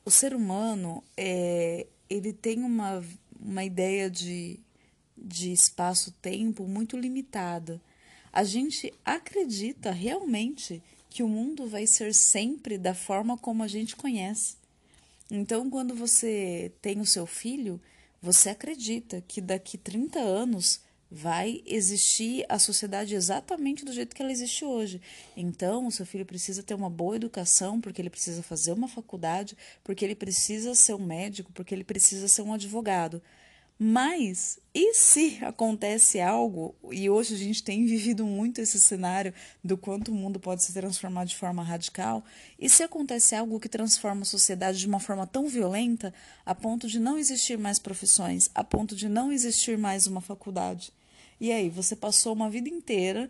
o ser humano é, ele tem uma, uma ideia de, de espaço-tempo muito limitada. A gente acredita realmente que o mundo vai ser sempre da forma como a gente conhece. Então, quando você tem o seu filho, você acredita que daqui 30 anos vai existir a sociedade exatamente do jeito que ela existe hoje. Então, o seu filho precisa ter uma boa educação, porque ele precisa fazer uma faculdade, porque ele precisa ser um médico, porque ele precisa ser um advogado. Mas, e se acontece algo, e hoje a gente tem vivido muito esse cenário do quanto o mundo pode se transformar de forma radical, e se acontece algo que transforma a sociedade de uma forma tão violenta a ponto de não existir mais profissões, a ponto de não existir mais uma faculdade? E aí, você passou uma vida inteira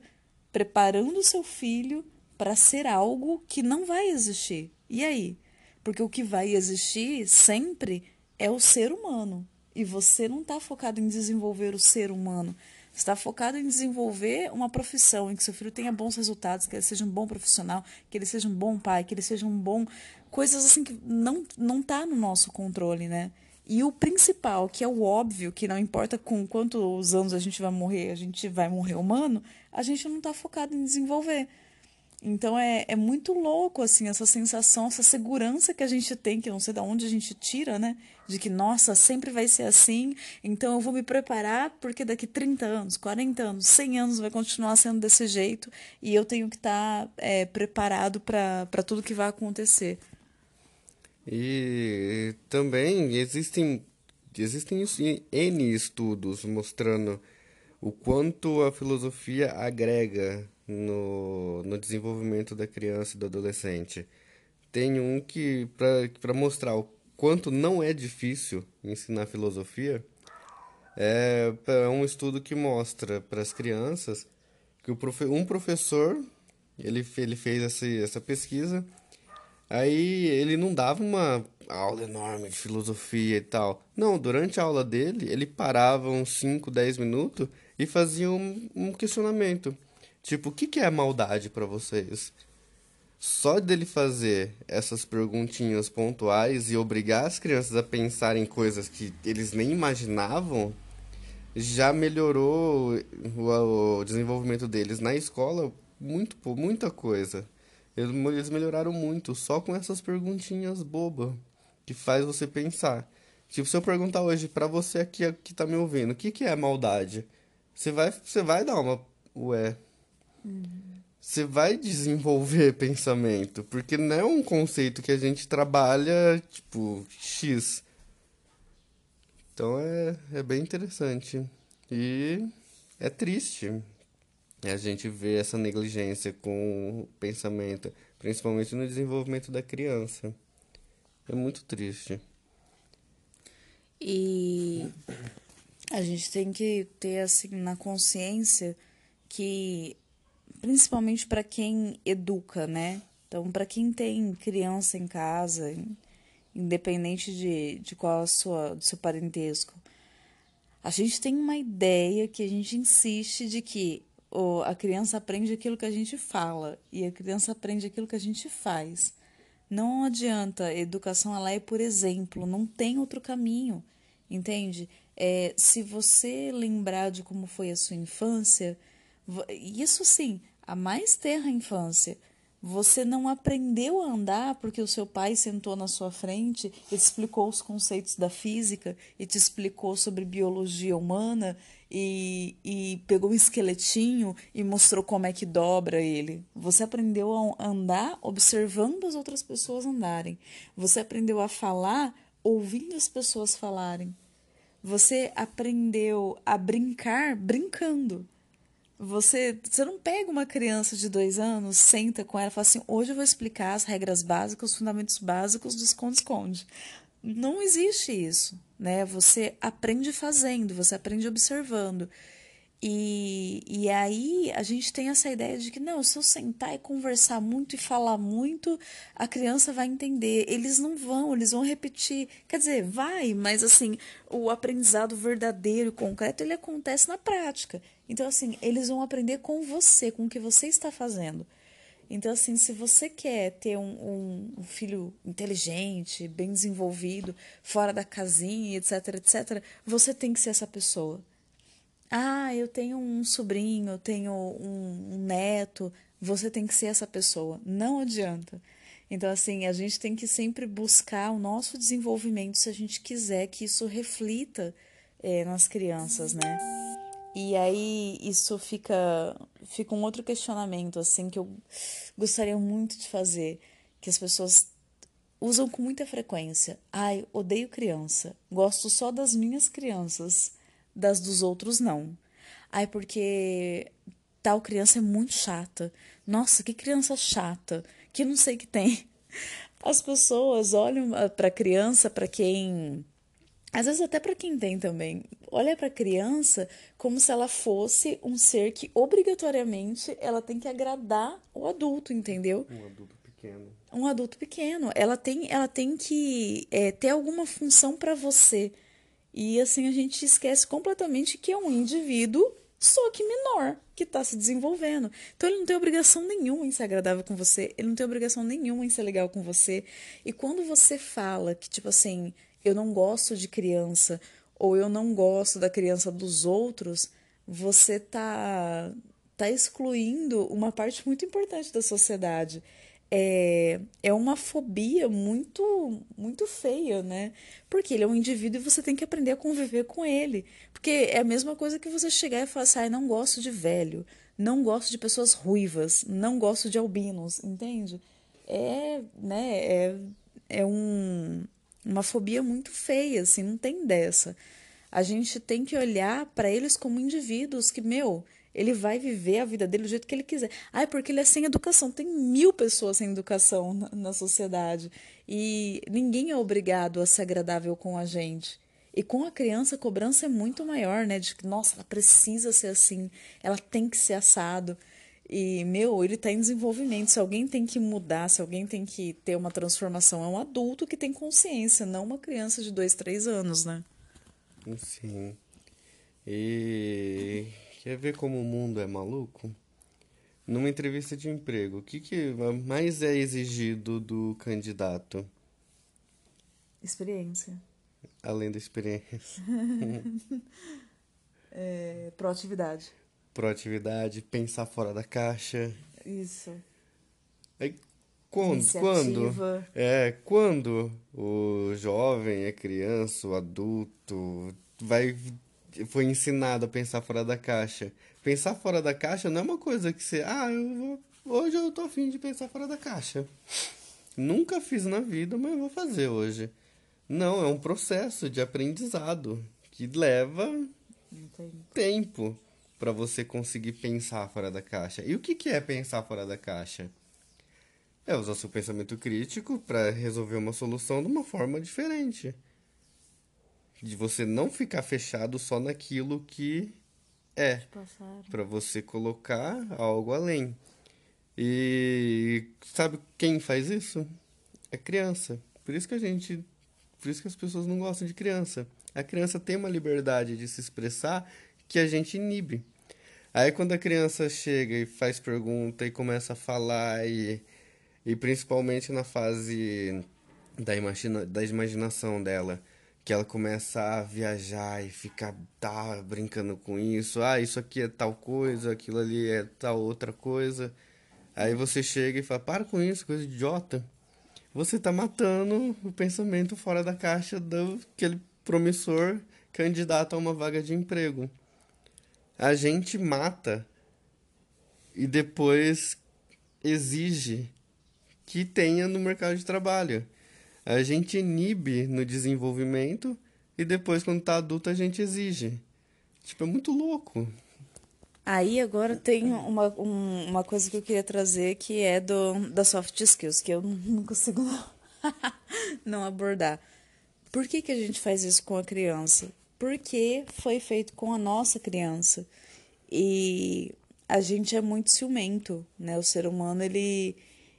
preparando o seu filho para ser algo que não vai existir. E aí? Porque o que vai existir sempre é o ser humano. E você não está focado em desenvolver o ser humano. Você está focado em desenvolver uma profissão, em que seu filho tenha bons resultados, que ele seja um bom profissional, que ele seja um bom pai, que ele seja um bom. Coisas assim que não, não tá no nosso controle, né? E o principal, que é o óbvio, que não importa com quantos anos a gente vai morrer, a gente vai morrer humano, a gente não está focado em desenvolver. Então é, é muito louco, assim, essa sensação, essa segurança que a gente tem, que não sei de onde a gente tira, né? De que, nossa, sempre vai ser assim, então eu vou me preparar porque daqui 30 anos, 40 anos, 100 anos vai continuar sendo desse jeito e eu tenho que estar tá, é, preparado para tudo que vai acontecer. E também existem, existem N estudos mostrando o quanto a filosofia agrega no, no desenvolvimento da criança e do adolescente. Tem um que, para mostrar o quanto não é difícil ensinar filosofia é, é um estudo que mostra para as crianças que o profe um professor ele, ele fez essa, essa pesquisa aí ele não dava uma aula enorme de filosofia e tal. Não durante a aula dele ele parava uns 5, 10 minutos e fazia um, um questionamento. Tipo o que, que é maldade para vocês? Só dele fazer essas perguntinhas pontuais e obrigar as crianças a pensar em coisas que eles nem imaginavam, já melhorou o, o desenvolvimento deles na escola muito muita coisa. Eles melhoraram muito só com essas perguntinhas bobas que faz você pensar. Tipo, se eu perguntar hoje para você aqui que tá me ouvindo, o que, que é maldade? Você vai, você vai dar uma ué. Uhum você vai desenvolver pensamento, porque não é um conceito que a gente trabalha, tipo, X. Então é, é bem interessante. E é triste a gente ver essa negligência com o pensamento, principalmente no desenvolvimento da criança. É muito triste. E a gente tem que ter assim na consciência que principalmente para quem educa, né? Então, para quem tem criança em casa, independente de, de qual a sua, do seu parentesco, a gente tem uma ideia que a gente insiste de que oh, a criança aprende aquilo que a gente fala e a criança aprende aquilo que a gente faz. Não adianta, a educação ela é por exemplo, não tem outro caminho, entende? É, se você lembrar de como foi a sua infância, isso sim, a mais terra infância. Você não aprendeu a andar porque o seu pai sentou na sua frente e te explicou os conceitos da física e te explicou sobre biologia humana e, e pegou um esqueletinho e mostrou como é que dobra ele. Você aprendeu a andar observando as outras pessoas andarem. Você aprendeu a falar ouvindo as pessoas falarem. Você aprendeu a brincar brincando. Você, você não pega uma criança de dois anos, senta com ela e fala assim: hoje eu vou explicar as regras básicas, os fundamentos básicos do esconde-esconde. Não existe isso, né? Você aprende fazendo, você aprende observando. E, e aí a gente tem essa ideia de que não, se eu sentar e conversar muito e falar muito, a criança vai entender. Eles não vão, eles vão repetir. Quer dizer, vai, mas assim, o aprendizado verdadeiro, concreto, ele acontece na prática. Então, assim, eles vão aprender com você, com o que você está fazendo. Então, assim, se você quer ter um, um, filho inteligente, bem desenvolvido, fora da casinha, etc, etc, você tem que ser essa pessoa. Ah, eu tenho um sobrinho, eu tenho um, um neto. Você tem que ser essa pessoa. Não adianta. Então, assim, a gente tem que sempre buscar o nosso desenvolvimento se a gente quiser que isso reflita é, nas crianças, né? E aí isso fica, fica um outro questionamento, assim, que eu gostaria muito de fazer, que as pessoas usam com muita frequência. Ai, odeio criança, gosto só das minhas crianças das dos outros não. Ai, porque tal criança é muito chata. Nossa, que criança chata, que não sei que tem. As pessoas olham ah, para criança, para quem às vezes até para quem tem também, olha para a criança como se ela fosse um ser que obrigatoriamente ela tem que agradar o adulto, entendeu? Um adulto pequeno. Um adulto pequeno. Ela tem, ela tem que é, ter alguma função para você. E assim a gente esquece completamente que é um indivíduo, só que menor, que está se desenvolvendo. Então ele não tem obrigação nenhuma em ser agradável com você, ele não tem obrigação nenhuma em ser legal com você. E quando você fala que, tipo assim, eu não gosto de criança, ou eu não gosto da criança dos outros, você tá, tá excluindo uma parte muito importante da sociedade é, é uma fobia muito muito feia, né? Porque ele é um indivíduo e você tem que aprender a conviver com ele. Porque é a mesma coisa que você chegar e falar assim, ah, não gosto de velho, não gosto de pessoas ruivas, não gosto de albinos, entende? É, né, é, é um, uma fobia muito feia, assim, não tem dessa. A gente tem que olhar para eles como indivíduos que, meu, Ele vai viver a vida dele do jeito que ele quiser. Ah, é porque ele é sem educação. Tem mil pessoas sem educação na, na sociedade. E ninguém é obrigado a ser agradável com a gente. E com a criança, a cobrança é muito maior, né? De que, nossa, ela precisa ser assim, ela tem que ser assado. E, meu, ele está em desenvolvimento. Se alguém tem que mudar, se alguém tem que ter uma transformação, é um adulto que tem consciência, não uma criança de dois, três anos, né? Sim. E quer ver como o mundo é maluco? Numa entrevista de emprego, o que, que mais é exigido do candidato? Experiência. Além da experiência. é, proatividade. Proatividade, pensar fora da caixa. Isso. Aí, quando, quando, é, quando o jovem, a criança, o adulto vai foi ensinado a pensar fora da caixa. Pensar fora da caixa não é uma coisa que você, ah, eu vou, hoje eu tô afim de pensar fora da caixa. Nunca fiz na vida, mas vou fazer hoje. Não, é um processo de aprendizado que leva tempo para você conseguir pensar fora da caixa. E o que, que é pensar fora da caixa? É usar seu pensamento crítico para resolver uma solução de uma forma diferente de você não ficar fechado só naquilo que é, para você colocar algo além. E sabe quem faz isso? É criança. Por isso que a gente, por isso que as pessoas não gostam de criança. A criança tem uma liberdade de se expressar que a gente inibe. Aí quando a criança chega e faz pergunta e começa a falar e, e principalmente na fase da, imagina, da imaginação dela, que ela começa a viajar e ficar tá brincando com isso. Ah, isso aqui é tal coisa, aquilo ali é tal outra coisa. Aí você chega e fala: "Para com isso, coisa idiota". Você tá matando o pensamento fora da caixa daquele promissor candidato a uma vaga de emprego. A gente mata e depois exige que tenha no mercado de trabalho a gente inibe no desenvolvimento e depois, quando tá adulto, a gente exige. Tipo, é muito louco. Aí agora tem uma, um, uma coisa que eu queria trazer que é do, da soft skills, que eu não consigo não, abordar. Por que, que a gente faz isso com a criança? Porque foi feito com a nossa criança. E a gente é muito ciumento, né? O ser humano, ele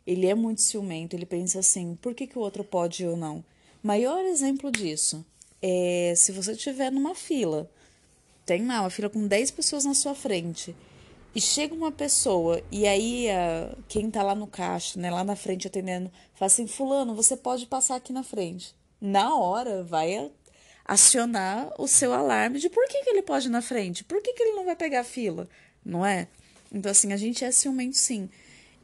ele é muito ciumento, ele pensa assim: por que, que o outro pode ou não? Maior exemplo disso é se você estiver numa fila, tem lá uma fila com 10 pessoas na sua frente, e chega uma pessoa, e aí a, quem tá lá no caixa, né, lá na frente atendendo, fala assim: Fulano, você pode passar aqui na frente. Na hora vai acionar o seu alarme de por que, que ele pode ir na frente, por que, que ele não vai pegar a fila, não é? Então, assim, a gente é ciumento sim.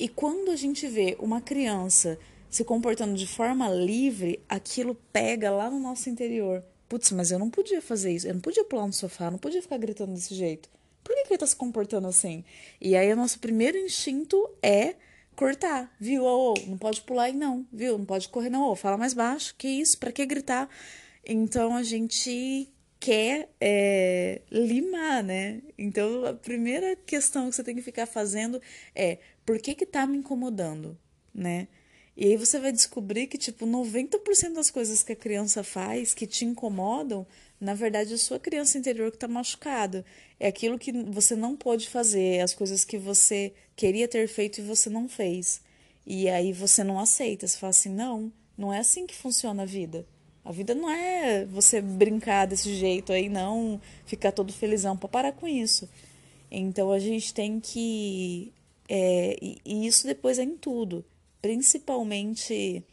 E quando a gente vê uma criança se comportando de forma livre, aquilo pega lá no nosso interior. Putz, mas eu não podia fazer isso. Eu não podia pular no sofá, não podia ficar gritando desse jeito. Por que, que ele tá se comportando assim? E aí o nosso primeiro instinto é cortar, viu? Oh, oh, não pode pular aí não, viu? Não pode correr não, oh, fala mais baixo, que isso, para que gritar? Então a gente quer é, limar, né? Então a primeira questão que você tem que ficar fazendo é por que que tá me incomodando, né? E aí você vai descobrir que, tipo, 90% das coisas que a criança faz que te incomodam, na verdade, é a sua criança interior que está machucada. É aquilo que você não pôde fazer, é as coisas que você queria ter feito e você não fez. E aí você não aceita, você fala assim, não, não é assim que funciona a vida. A vida não é você brincar desse jeito aí, não ficar todo felizão para parar com isso. Então a gente tem que é, e, e, isso depois é em tudo. Principalmente,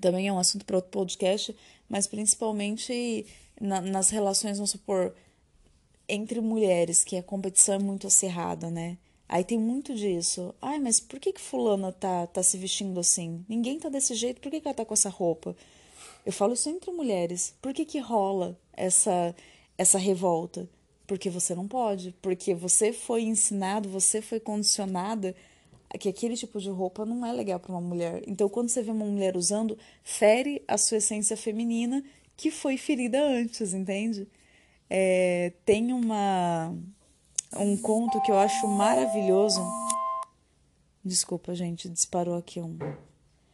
também é um assunto para outro podcast, mas principalmente na, nas relações, vamos supor, entre mulheres, que a competição é muito acirrada, né? Aí tem muito disso. Ai, mas por que que fulana tá, tá se vestindo assim? Ninguém tá desse jeito, por que, que ela tá com essa roupa? Eu falo isso entre mulheres. Por que que rola essa, essa revolta? Porque você não pode, porque você foi ensinado, você foi condicionada que aquele tipo de roupa não é legal para uma mulher. Então, quando você vê uma mulher usando, fere a sua essência feminina que foi ferida antes, entende? É, tem uma um conto que eu acho maravilhoso. Desculpa, gente, disparou aqui um.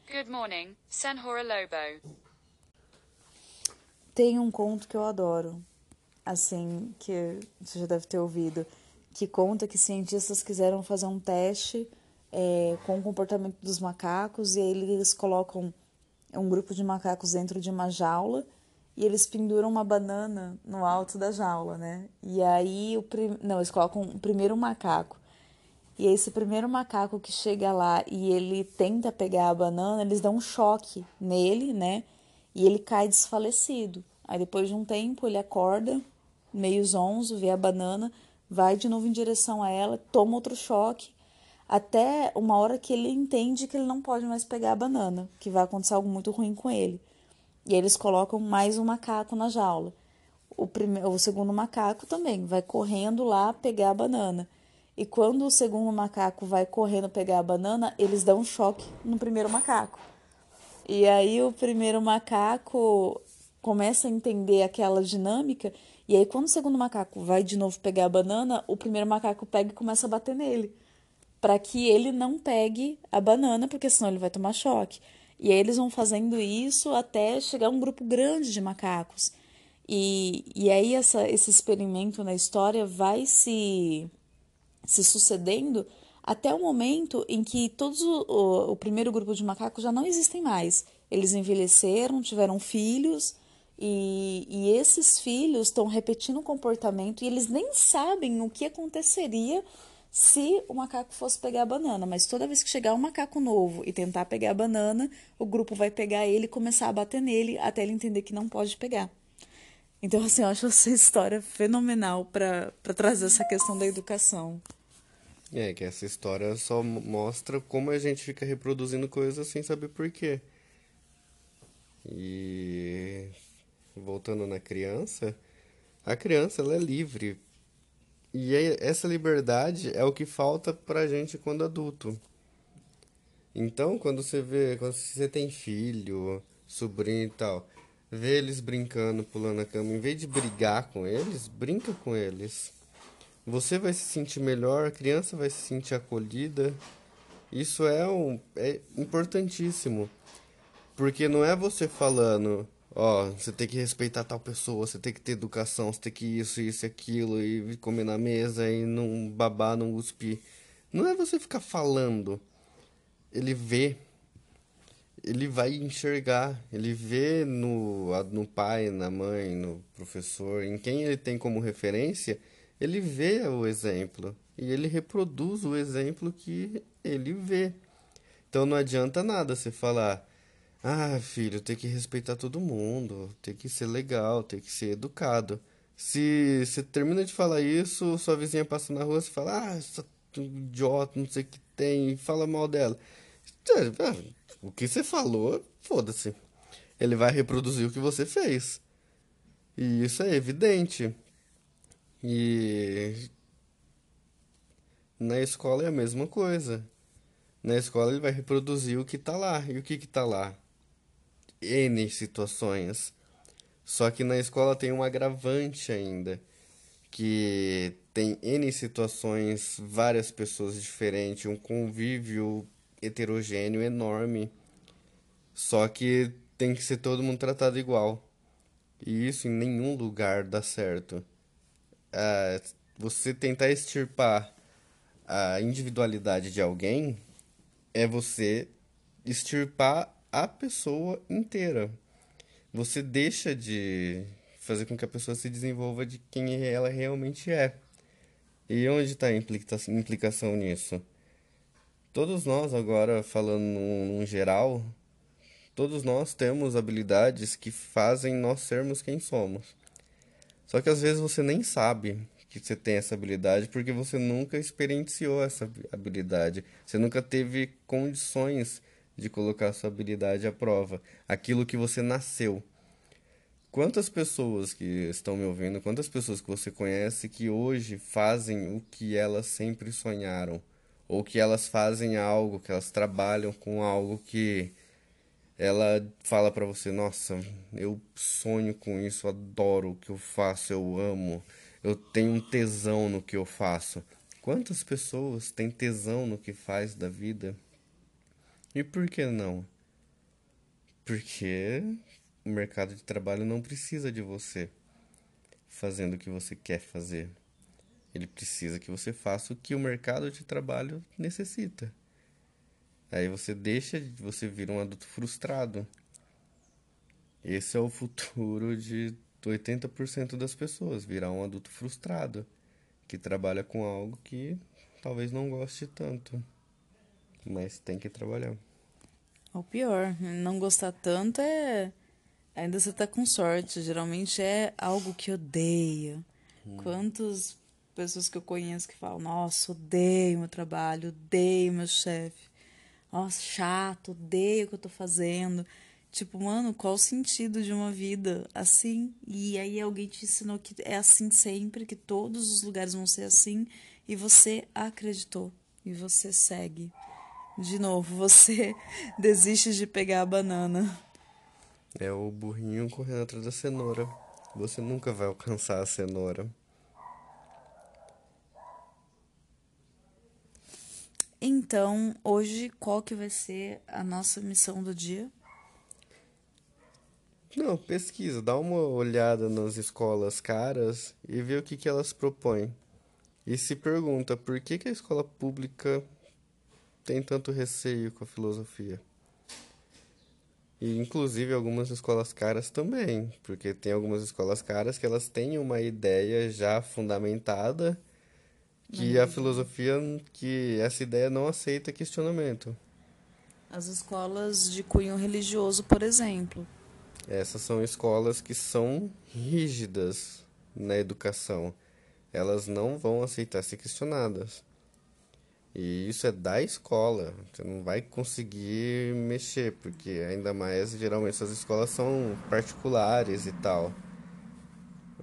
Good morning, Senhora Lobo. Tem um conto que eu adoro, assim, que você já deve ter ouvido, que conta que cientistas quiseram fazer um teste é, com o comportamento dos macacos e aí eles colocam um grupo de macacos dentro de uma jaula e eles penduram uma banana no alto da jaula, né? E aí o prim... não, eles colocam o primeiro macaco. E esse primeiro macaco que chega lá e ele tenta pegar a banana, eles dão um choque nele, né? E ele cai desfalecido. Aí depois de um tempo ele acorda, meio zonzo, vê a banana, vai de novo em direção a ela, toma outro choque, até uma hora que ele entende que ele não pode mais pegar a banana, que vai acontecer algo muito ruim com ele. E eles colocam mais um macaco na jaula. O, primeiro, o segundo macaco também vai correndo lá pegar a banana. E quando o segundo macaco vai correndo pegar a banana, eles dão um choque no primeiro macaco. E aí o primeiro macaco começa a entender aquela dinâmica. E aí, quando o segundo macaco vai de novo pegar a banana, o primeiro macaco pega e começa a bater nele. Para que ele não pegue a banana, porque senão ele vai tomar choque. E aí eles vão fazendo isso até chegar um grupo grande de macacos. E, e aí essa, esse experimento na história vai se, se sucedendo até o momento em que todos o, o, o primeiro grupo de macacos já não existem mais. Eles envelheceram, tiveram filhos, e, e esses filhos estão repetindo o comportamento e eles nem sabem o que aconteceria se o macaco fosse pegar a banana, mas toda vez que chegar um macaco novo e tentar pegar a banana, o grupo vai pegar ele e começar a bater nele até ele entender que não pode pegar. Então, assim, eu acho essa história fenomenal para trazer essa questão da educação. É, que essa história só mostra como a gente fica reproduzindo coisas sem saber por quê. E voltando na criança, a criança ela é livre e essa liberdade é o que falta pra gente quando adulto. Então, quando você vê, quando você tem filho, sobrinho e tal, vê eles brincando, pulando na cama, em vez de brigar com eles, brinca com eles. Você vai se sentir melhor, a criança vai se sentir acolhida. Isso é, um, é importantíssimo. Porque não é você falando, ó, você tem que respeitar tal pessoa, você tem que ter educação, você tem que isso, isso aquilo, e comer na mesa e não babar, não cuspir. Não é você ficar falando. Ele vê. Ele vai enxergar. Ele vê no, no pai, na mãe, no professor, em quem ele tem como referência, ele vê o exemplo. E ele reproduz o exemplo que ele vê. Então não adianta nada você falar ah, filho, tem que respeitar todo mundo, tem que ser legal, tem que ser educado. Se você termina de falar isso, sua vizinha passa na rua, você fala, ah, essa idiota, não sei o que tem, e fala mal dela. É, é, o que você falou, foda-se. Ele vai reproduzir o que você fez. E isso é evidente. E na escola é a mesma coisa. Na escola ele vai reproduzir o que tá lá. E o que que tá lá? N situações. Só que na escola tem um agravante ainda, que tem N situações, várias pessoas diferentes, um convívio heterogêneo enorme. Só que tem que ser todo mundo tratado igual. E isso em nenhum lugar dá certo. Ah, você tentar extirpar a individualidade de alguém é você extirpar a pessoa inteira. Você deixa de fazer com que a pessoa se desenvolva de quem ela realmente é. E onde está a implicação nisso? Todos nós, agora falando num, geral, todos nós temos habilidades que fazem nós sermos quem somos. Só que às vezes você nem sabe que você tem essa habilidade porque você nunca experienciou essa habilidade. Você nunca teve condições de colocar sua habilidade à prova, aquilo que você nasceu. Quantas pessoas que estão me ouvindo, quantas pessoas que você conhece que hoje fazem o que elas sempre sonharam, ou que elas fazem algo, que elas trabalham com algo que ela fala para você, nossa, eu sonho com isso, adoro o que eu faço, eu amo, eu tenho um tesão no que eu faço. Quantas pessoas têm tesão no que faz da vida? E por que não? Porque o mercado de trabalho não precisa de você fazendo o que você quer fazer. Ele precisa que você faça o que o mercado de trabalho necessita. Aí você deixa, você vira um adulto frustrado. Esse é o futuro de 80% das pessoas, virar um adulto frustrado, que trabalha com algo que talvez não goste tanto, mas tem que trabalhar. O pior, não gostar tanto é ainda você tá com sorte, geralmente é algo que odeia. Hum. Quantas pessoas que eu conheço que falam: "Nossa, odeio meu trabalho, odeio meu chefe. Nossa, chato, odeio o que eu tô fazendo". Tipo, mano, qual o sentido de uma vida assim? E aí alguém te ensinou que é assim sempre, que todos os lugares vão ser assim, e você acreditou. E você segue. De novo, você desiste de pegar a banana. É o burrinho correndo atrás da cenoura. Você nunca vai alcançar a cenoura. Então, hoje, qual que vai ser a nossa missão do dia? Não, pesquisa, dá uma olhada nas escolas caras e vê o que, que elas propõem. E se pergunta por que, que a escola pública tem tanto receio com a filosofia. E inclusive algumas escolas caras também, porque tem algumas escolas caras que elas têm uma ideia já fundamentada que a filosofia, que essa ideia não aceita questionamento. As escolas de cunho religioso, por exemplo, essas são escolas que são rígidas na educação. Elas não vão aceitar ser questionadas. E isso é da escola. Você não vai conseguir mexer, porque ainda mais geralmente essas escolas são particulares e tal.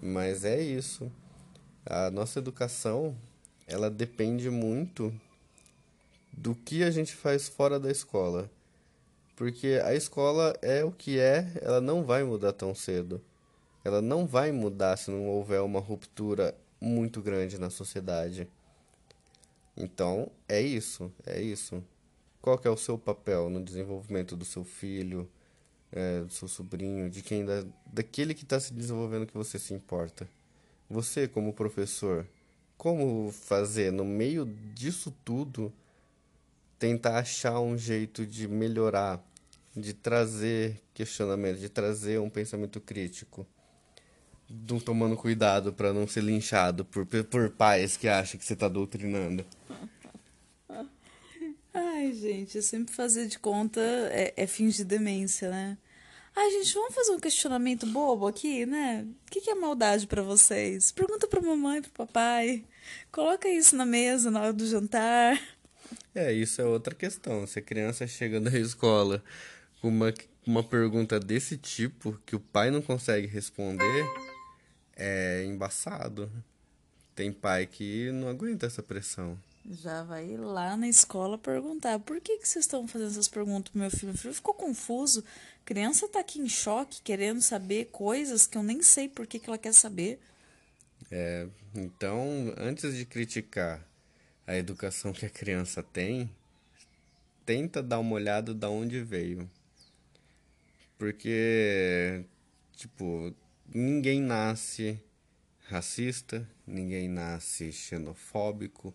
Mas é isso. A nossa educação, ela depende muito do que a gente faz fora da escola. Porque a escola é o que é, ela não vai mudar tão cedo. Ela não vai mudar se não houver uma ruptura muito grande na sociedade. Então, é isso, é isso. Qual é o seu papel no desenvolvimento do seu filho, é, do seu sobrinho, de quem da, daquele que está se desenvolvendo que você se importa? Você, como professor, como fazer no meio disso tudo tentar achar um jeito de melhorar, de trazer questionamento, de trazer um pensamento crítico. Do, tomando cuidado para não ser linchado por, por pais que acham que você está doutrinando. Ai, gente, sempre fazer de conta é, é fingir demência, né? Ai, gente, vamos fazer um questionamento bobo aqui, né? O que, que é maldade para vocês? Pergunta pra mamãe, pro papai. Coloca isso na mesa na hora do jantar. É, isso é outra questão. Se a criança chega na escola com uma, uma pergunta desse tipo que o pai não consegue responder, é embaçado. Tem pai que não aguenta essa pressão. Já vai lá na escola perguntar: por que, que vocês estão fazendo essas perguntas pro meu filho? Meu filho ficou confuso. A criança tá aqui em choque, querendo saber coisas que eu nem sei por que, que ela quer saber. É, então, antes de criticar a educação que a criança tem, tenta dar uma olhada de onde veio. Porque, tipo, ninguém nasce racista, ninguém nasce xenofóbico,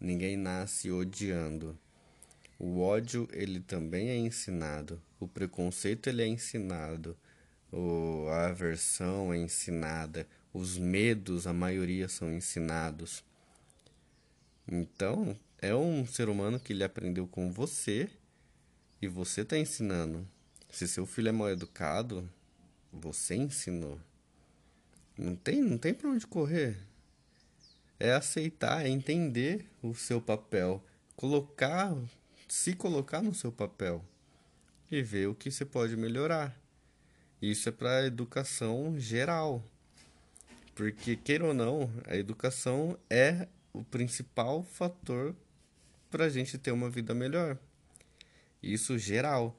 ninguém nasce odiando. O ódio, ele também é ensinado. O preconceito, ele é ensinado. O, a aversão é ensinada. Os medos, a maioria são ensinados. Então, é um ser humano que ele aprendeu com você e você está ensinando. Se seu filho é mal educado, você ensinou. Não tem, não tem para onde correr. É aceitar, é entender o seu papel, colocar, se colocar no seu papel e ver o que você pode melhorar. Isso é para educação geral. Porque, queira ou não, a educação é o principal fator para a gente ter uma vida melhor. Isso geral.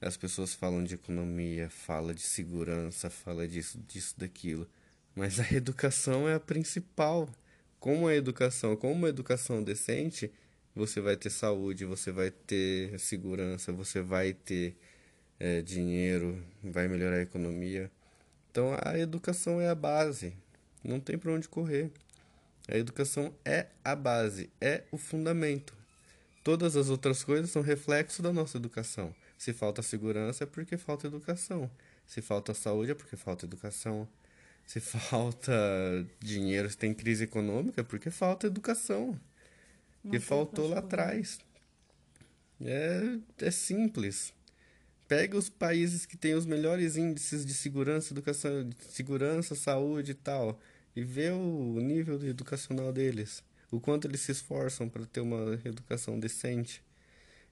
As pessoas falam de economia, fala de segurança, fala disso, disso, daquilo. Mas a educação é a principal. Com a educação, com uma educação decente, você vai ter saúde, você vai ter segurança, você vai ter é, dinheiro, vai melhorar a economia. Então a educação é a base, não tem para onde correr. A educação é a base, é o fundamento. Todas as outras coisas são reflexo da nossa educação. Se falta segurança é porque falta educação. Se falta saúde é porque falta educação. Se falta dinheiro, se tem crise econômica é porque falta educação. que faltou lá atrás. É, é simples. Pega os países que têm os melhores índices de segurança, educação, de segurança, saúde e tal, e vê o nível educacional deles, o quanto eles se esforçam para ter uma educação decente,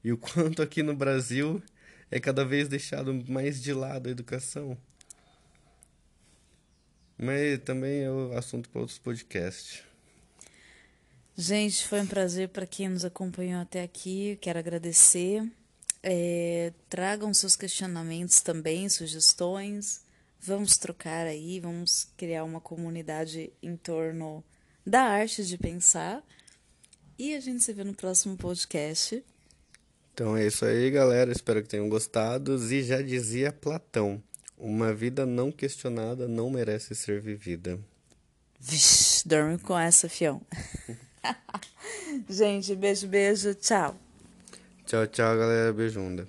e o quanto aqui no Brasil é cada vez deixado mais de lado a educação. Mas também é o assunto para outros podcasts. Gente, foi um prazer para quem nos acompanhou até aqui. Quero agradecer. É, tragam seus questionamentos também, sugestões. Vamos trocar aí, vamos criar uma comunidade em torno da arte de pensar. E a gente se vê no próximo podcast. Então é isso aí, galera. Espero que tenham gostado. E já dizia Platão: uma vida não questionada não merece ser vivida. Vixe, dorme com essa, fião. gente, beijo, beijo, tchau. Tchau, tchau, galera. Beijunda.